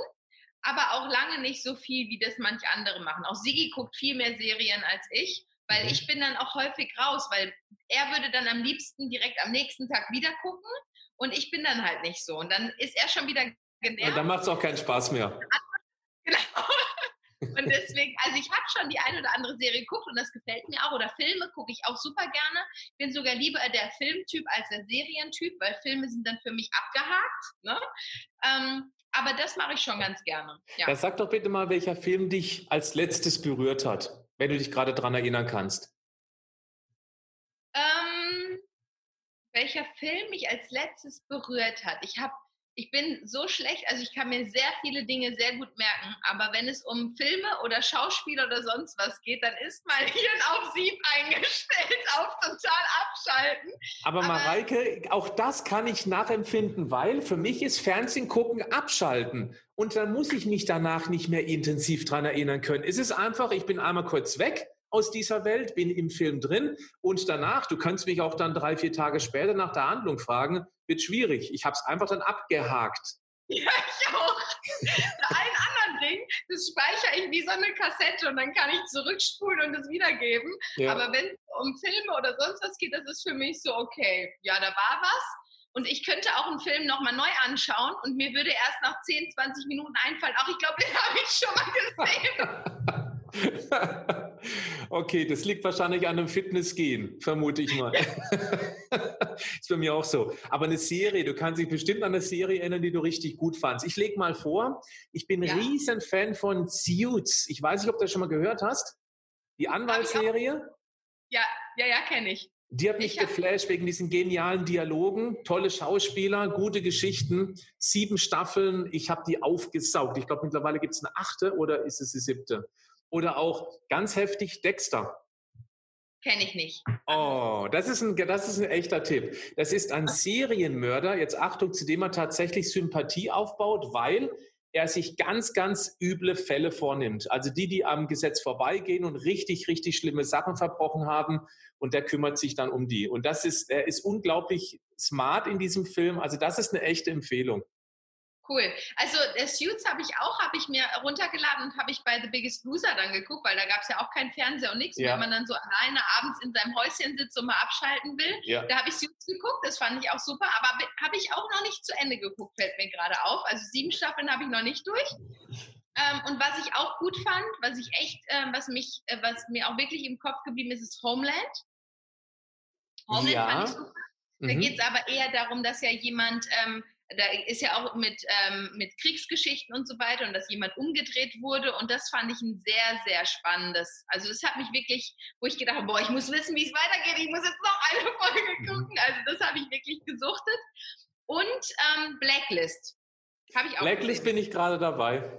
aber auch lange nicht so viel, wie das manche andere machen. Auch Sigi guckt viel mehr Serien als ich, weil mhm. ich bin dann auch häufig raus, weil er würde dann am liebsten direkt am nächsten Tag wieder gucken und ich bin dann halt nicht so. Und dann ist er schon wieder genervt. Und dann macht es auch keinen Spaß mehr. Genau. Und deswegen, also ich habe schon die eine oder andere Serie geguckt und das gefällt mir auch. Oder Filme gucke ich auch super gerne. Ich bin sogar lieber der Filmtyp als der Serientyp, weil Filme sind dann für mich abgehakt. Ne? Ähm, aber das mache ich schon ganz gerne. Ja. ja. Sag doch bitte mal, welcher Film dich als letztes berührt hat, wenn du dich gerade daran erinnern kannst. Ähm, welcher Film mich als letztes berührt hat. Ich habe ich bin so schlecht, also ich kann mir sehr viele Dinge sehr gut merken, aber wenn es um Filme oder Schauspieler oder sonst was geht, dann ist mein Hirn auf Sieb eingestellt, auf total abschalten. Aber, aber Mareike, auch das kann ich nachempfinden, weil für mich ist Fernsehen gucken abschalten. Und dann muss ich mich danach nicht mehr intensiv dran erinnern können. Es ist einfach, ich bin einmal kurz weg, aus dieser Welt, bin im Film drin und danach, du kannst mich auch dann drei, vier Tage später nach der Handlung fragen, wird schwierig. Ich habe es einfach dann abgehakt. Ja, ich auch. Ein anderen Ding, das speichere ich wie so eine Kassette und dann kann ich zurückspulen und es wiedergeben. Ja. Aber wenn es um Filme oder sonst was geht, das ist für mich so, okay, ja, da war was. Und ich könnte auch einen Film nochmal neu anschauen und mir würde erst nach 10, 20 Minuten einfallen, ach, ich glaube, den habe ich schon mal gesehen. okay, das liegt wahrscheinlich an einem Fitnessgehen, vermute ich mal. ist bei mir auch so. Aber eine Serie, du kannst dich bestimmt an eine Serie erinnern, die du richtig gut fandst. Ich lege mal vor, ich bin ja. riesen Fan von Suits. Ich weiß nicht, ob du das schon mal gehört hast. Die Anwaltsserie. Ja, ja, ja, kenne ich. Die hat mich geflasht wegen diesen genialen Dialogen, tolle Schauspieler, gute Geschichten, sieben Staffeln. Ich habe die aufgesaugt. Ich glaube, mittlerweile gibt es eine achte oder ist es die siebte? Oder auch ganz heftig Dexter. Kenne ich nicht. Oh, das ist, ein, das ist ein echter Tipp. Das ist ein Serienmörder, jetzt Achtung, zu dem er tatsächlich Sympathie aufbaut, weil er sich ganz, ganz üble Fälle vornimmt. Also die, die am Gesetz vorbeigehen und richtig, richtig schlimme Sachen verbrochen haben und der kümmert sich dann um die. Und das ist, er ist unglaublich smart in diesem Film. Also das ist eine echte Empfehlung. Cool. Also äh, Suits habe ich auch, habe ich mir runtergeladen und habe ich bei The Biggest Loser dann geguckt, weil da gab es ja auch keinen Fernseher und nichts. Ja. Wenn man dann so alleine abends in seinem Häuschen sitzt und mal abschalten will, ja. da habe ich Suits geguckt, das fand ich auch super, aber habe ich auch noch nicht zu Ende geguckt, fällt mir gerade auf. Also sieben Staffeln habe ich noch nicht durch. Ähm, und was ich auch gut fand, was ich echt, ähm, was mich, äh, was mir auch wirklich im Kopf geblieben ist, ist Homeland. Homeland ja. fand ich super. Da mhm. geht es aber eher darum, dass ja jemand ähm, da ist ja auch mit, ähm, mit Kriegsgeschichten und so weiter und dass jemand umgedreht wurde und das fand ich ein sehr, sehr spannendes. Also das hat mich wirklich, wo ich gedacht habe, boah, ich muss wissen, wie es weitergeht, ich muss jetzt noch eine Folge gucken. Also das habe ich wirklich gesuchtet. Und ähm, Blacklist habe ich auch. Blacklist gesehen. bin ich gerade dabei.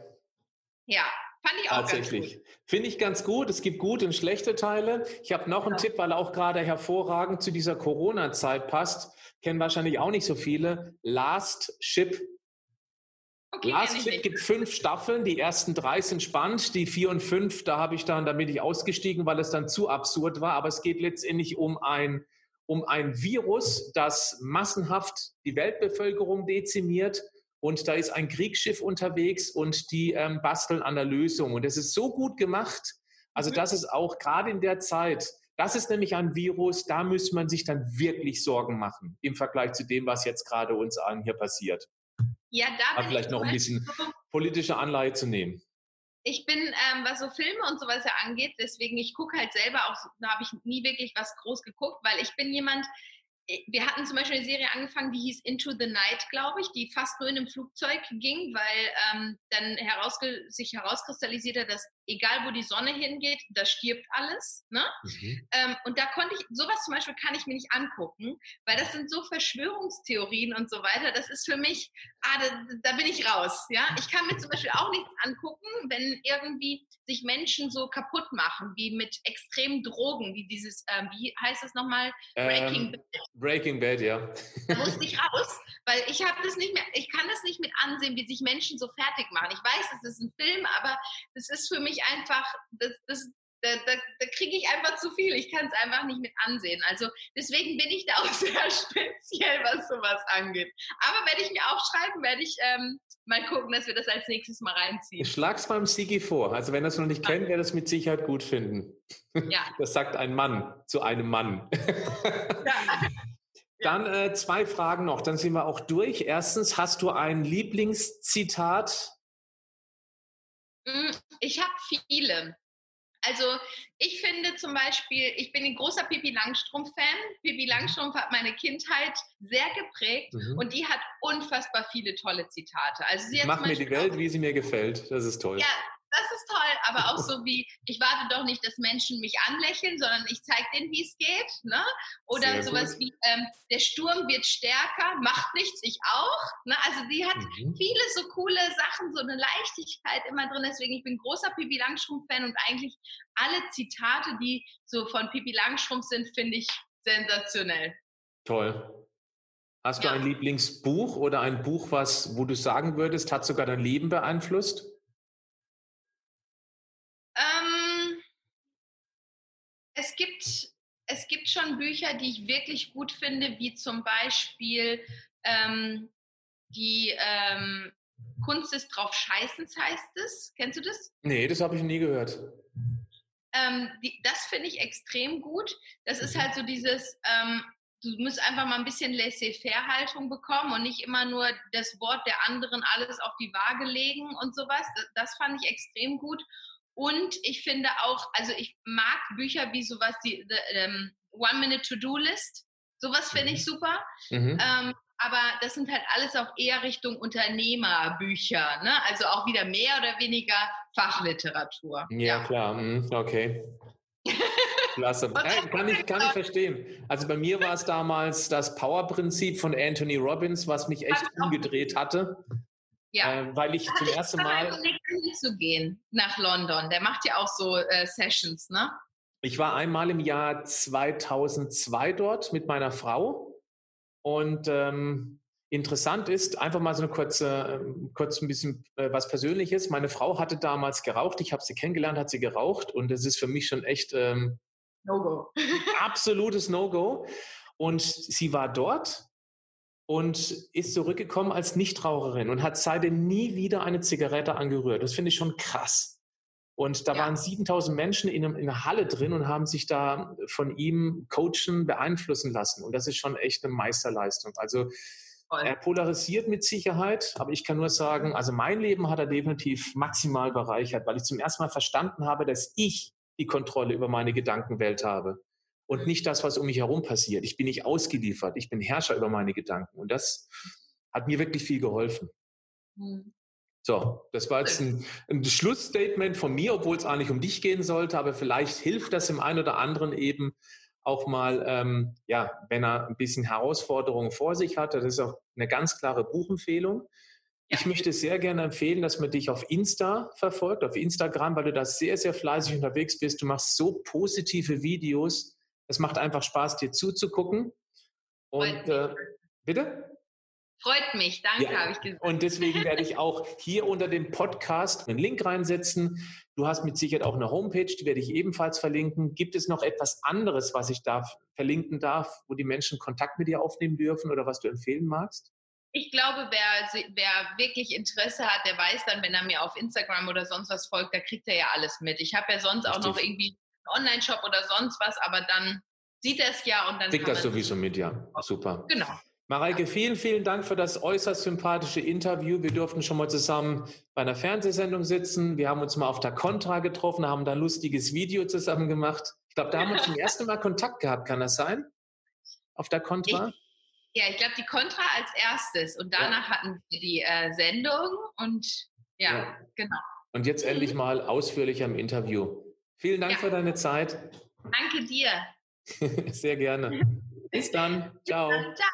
Ja, Fand ich auch Tatsächlich. Finde ich ganz gut. Es gibt gute und schlechte Teile. Ich habe noch einen ja. Tipp, weil er auch gerade hervorragend zu dieser Corona-Zeit passt. Kennen wahrscheinlich auch nicht so viele. Last Ship. Okay, Last Ship gibt fünf Staffeln. Die ersten drei sind spannend. Die vier und fünf, da habe ich dann, da bin ich ausgestiegen, weil es dann zu absurd war. Aber es geht letztendlich um ein, um ein Virus, das massenhaft die Weltbevölkerung dezimiert und da ist ein Kriegsschiff unterwegs und die ähm, basteln an der Lösung. Und es ist so gut gemacht. Also mhm. das ist auch gerade in der Zeit, das ist nämlich ein Virus, da müsste man sich dann wirklich Sorgen machen im Vergleich zu dem, was jetzt gerade uns allen hier passiert. Ja, da bin vielleicht noch ein bisschen politische Anleihe zu nehmen. Ich bin, ähm, was so Filme und sowas ja angeht, deswegen, ich gucke halt selber auch, da habe ich nie wirklich was groß geguckt, weil ich bin jemand, wir hatten zum Beispiel eine Serie angefangen, die hieß Into the Night, glaube ich, die fast nur in einem Flugzeug ging, weil ähm, dann herausge sich herauskristallisiert hat, dass egal wo die Sonne hingeht, da stirbt alles. Ne? Mhm. Ähm, und da konnte ich, sowas zum Beispiel kann ich mir nicht angucken, weil das sind so Verschwörungstheorien und so weiter. Das ist für mich, ah, da, da, bin ich raus. Ja, ich kann mir zum Beispiel auch nichts angucken, wenn irgendwie sich Menschen so kaputt machen, wie mit extremen Drogen, wie dieses, ähm, wie heißt das nochmal? Breaking ähm, Bad. Breaking Bad, ja. Da musste ich raus, weil ich habe das nicht mehr, ich kann das nicht mit ansehen, wie sich Menschen so fertig machen. Ich weiß, es ist ein Film, aber das ist für mich einfach, das, das, da, da, da kriege ich einfach zu viel. Ich kann es einfach nicht mit ansehen. Also deswegen bin ich da auch sehr speziell, was sowas angeht. Aber werde ich mir aufschreiben, werde ich ähm, mal gucken, dass wir das als nächstes mal reinziehen. Ich schlag's beim Sigi vor. Also wenn er es noch nicht kennt, wird es mit Sicherheit gut finden. Ja. Das sagt ein Mann zu einem Mann. Ja. Dann äh, zwei Fragen noch, dann sind wir auch durch. Erstens, hast du ein Lieblingszitat? Mm, ich habe viele. Also ich finde zum Beispiel, ich bin ein großer Pippi Langstrumpf-Fan. Pippi Langstrumpf hat meine Kindheit sehr geprägt mhm. und die hat unfassbar viele tolle Zitate. Also sie Mach mir die Welt, wie sie mir gefällt. Das ist toll. Ja, das ist toll, aber auch so wie, ich warte doch nicht, dass Menschen mich anlächeln, sondern ich zeige denen, wie es geht. Ne? Oder Sehr sowas gut. wie, ähm, der Sturm wird stärker, macht nichts, ich auch. Ne? Also die hat mhm. viele so coole Sachen, so eine Leichtigkeit immer drin. Deswegen, ich bin großer Pippi Langstrumpf-Fan und eigentlich alle Zitate, die so von Pippi Langstrumpf sind, finde ich sensationell. Toll. Hast du ja. ein Lieblingsbuch oder ein Buch, was, wo du sagen würdest, hat sogar dein Leben beeinflusst? Es gibt, es gibt schon Bücher, die ich wirklich gut finde, wie zum Beispiel ähm, die ähm, Kunst des drauf Scheißens heißt es. Kennst du das? Nee, das habe ich nie gehört. Ähm, die, das finde ich extrem gut. Das ist mhm. halt so dieses, ähm, du musst einfach mal ein bisschen Laissez-faire-Haltung bekommen und nicht immer nur das Wort der anderen alles auf die Waage legen und sowas. Das, das fand ich extrem gut. Und ich finde auch, also ich mag Bücher wie sowas, die the, um, ähm, One-Minute-To-Do-List. Sowas finde ich mhm. super. Mhm. Ähm, aber das sind halt alles auch eher Richtung Unternehmerbücher. Ne? Also auch wieder mehr oder weniger Fachliteratur. Ja, ja. klar. Mhm, okay. Klasse. Äh, kann, ich, kann ich verstehen. Also bei mir war es damals das Power-Prinzip von Anthony Robbins, was mich echt umgedreht hatte. Ja. Äh, weil ich zum ersten Mal. zu gehen nach London. Der macht ja auch so äh, Sessions, ne? Ich war einmal im Jahr 2002 dort mit meiner Frau und ähm, interessant ist, einfach mal so eine kurze, ähm, kurz ein bisschen äh, was Persönliches. Meine Frau hatte damals geraucht. Ich habe sie kennengelernt, hat sie geraucht und das ist für mich schon echt ähm, No-Go. absolutes No-Go. Und sie war dort und ist zurückgekommen als Nichtraucherin und hat seitdem nie wieder eine Zigarette angerührt. Das finde ich schon krass. Und da ja. waren 7000 Menschen in, in einer Halle drin und haben sich da von ihm coachen, beeinflussen lassen. Und das ist schon echt eine Meisterleistung. Also Voll. er polarisiert mit Sicherheit, aber ich kann nur sagen, also mein Leben hat er definitiv maximal bereichert, weil ich zum ersten Mal verstanden habe, dass ich die Kontrolle über meine Gedankenwelt habe und nicht das, was um mich herum passiert. Ich bin nicht ausgeliefert, ich bin Herrscher über meine Gedanken. Und das hat mir wirklich viel geholfen. Mhm. So, das war jetzt ein, ein Schlussstatement von mir, obwohl es eigentlich um dich gehen sollte, aber vielleicht hilft das dem einen oder anderen eben auch mal, ähm, ja, wenn er ein bisschen Herausforderungen vor sich hat. Das ist auch eine ganz klare Buchempfehlung. Ich möchte sehr gerne empfehlen, dass man dich auf Insta verfolgt, auf Instagram, weil du da sehr, sehr fleißig unterwegs bist. Du machst so positive Videos. Es macht einfach Spaß, dir zuzugucken. Und äh, bitte? Freut mich, danke, ja. habe ich gesagt. Und deswegen werde ich auch hier unter dem Podcast einen Link reinsetzen. Du hast mit Sicherheit auch eine Homepage, die werde ich ebenfalls verlinken. Gibt es noch etwas anderes, was ich da verlinken darf, wo die Menschen Kontakt mit dir aufnehmen dürfen oder was du empfehlen magst? Ich glaube, wer, wer wirklich Interesse hat, der weiß dann, wenn er mir auf Instagram oder sonst was folgt, da kriegt er ja alles mit. Ich habe ja sonst Richtig. auch noch irgendwie Online-Shop oder sonst was, aber dann sieht er es ja und dann. Kriegt das sowieso mit, ja. Super. Genau. Mareike, vielen, vielen Dank für das äußerst sympathische Interview. Wir durften schon mal zusammen bei einer Fernsehsendung sitzen. Wir haben uns mal auf der Contra getroffen, haben da ein lustiges Video zusammen gemacht. Ich glaube, da haben wir zum ersten Mal Kontakt gehabt. Kann das sein? Auf der Contra? Ich, ja, ich glaube, die Contra als erstes. Und danach ja. hatten wir die äh, Sendung und ja, ja, genau. Und jetzt endlich mal ausführlicher im Interview. Vielen Dank ja. für deine Zeit. Danke dir. Sehr gerne. Bis dann. Ciao. Bis dann. Ciao.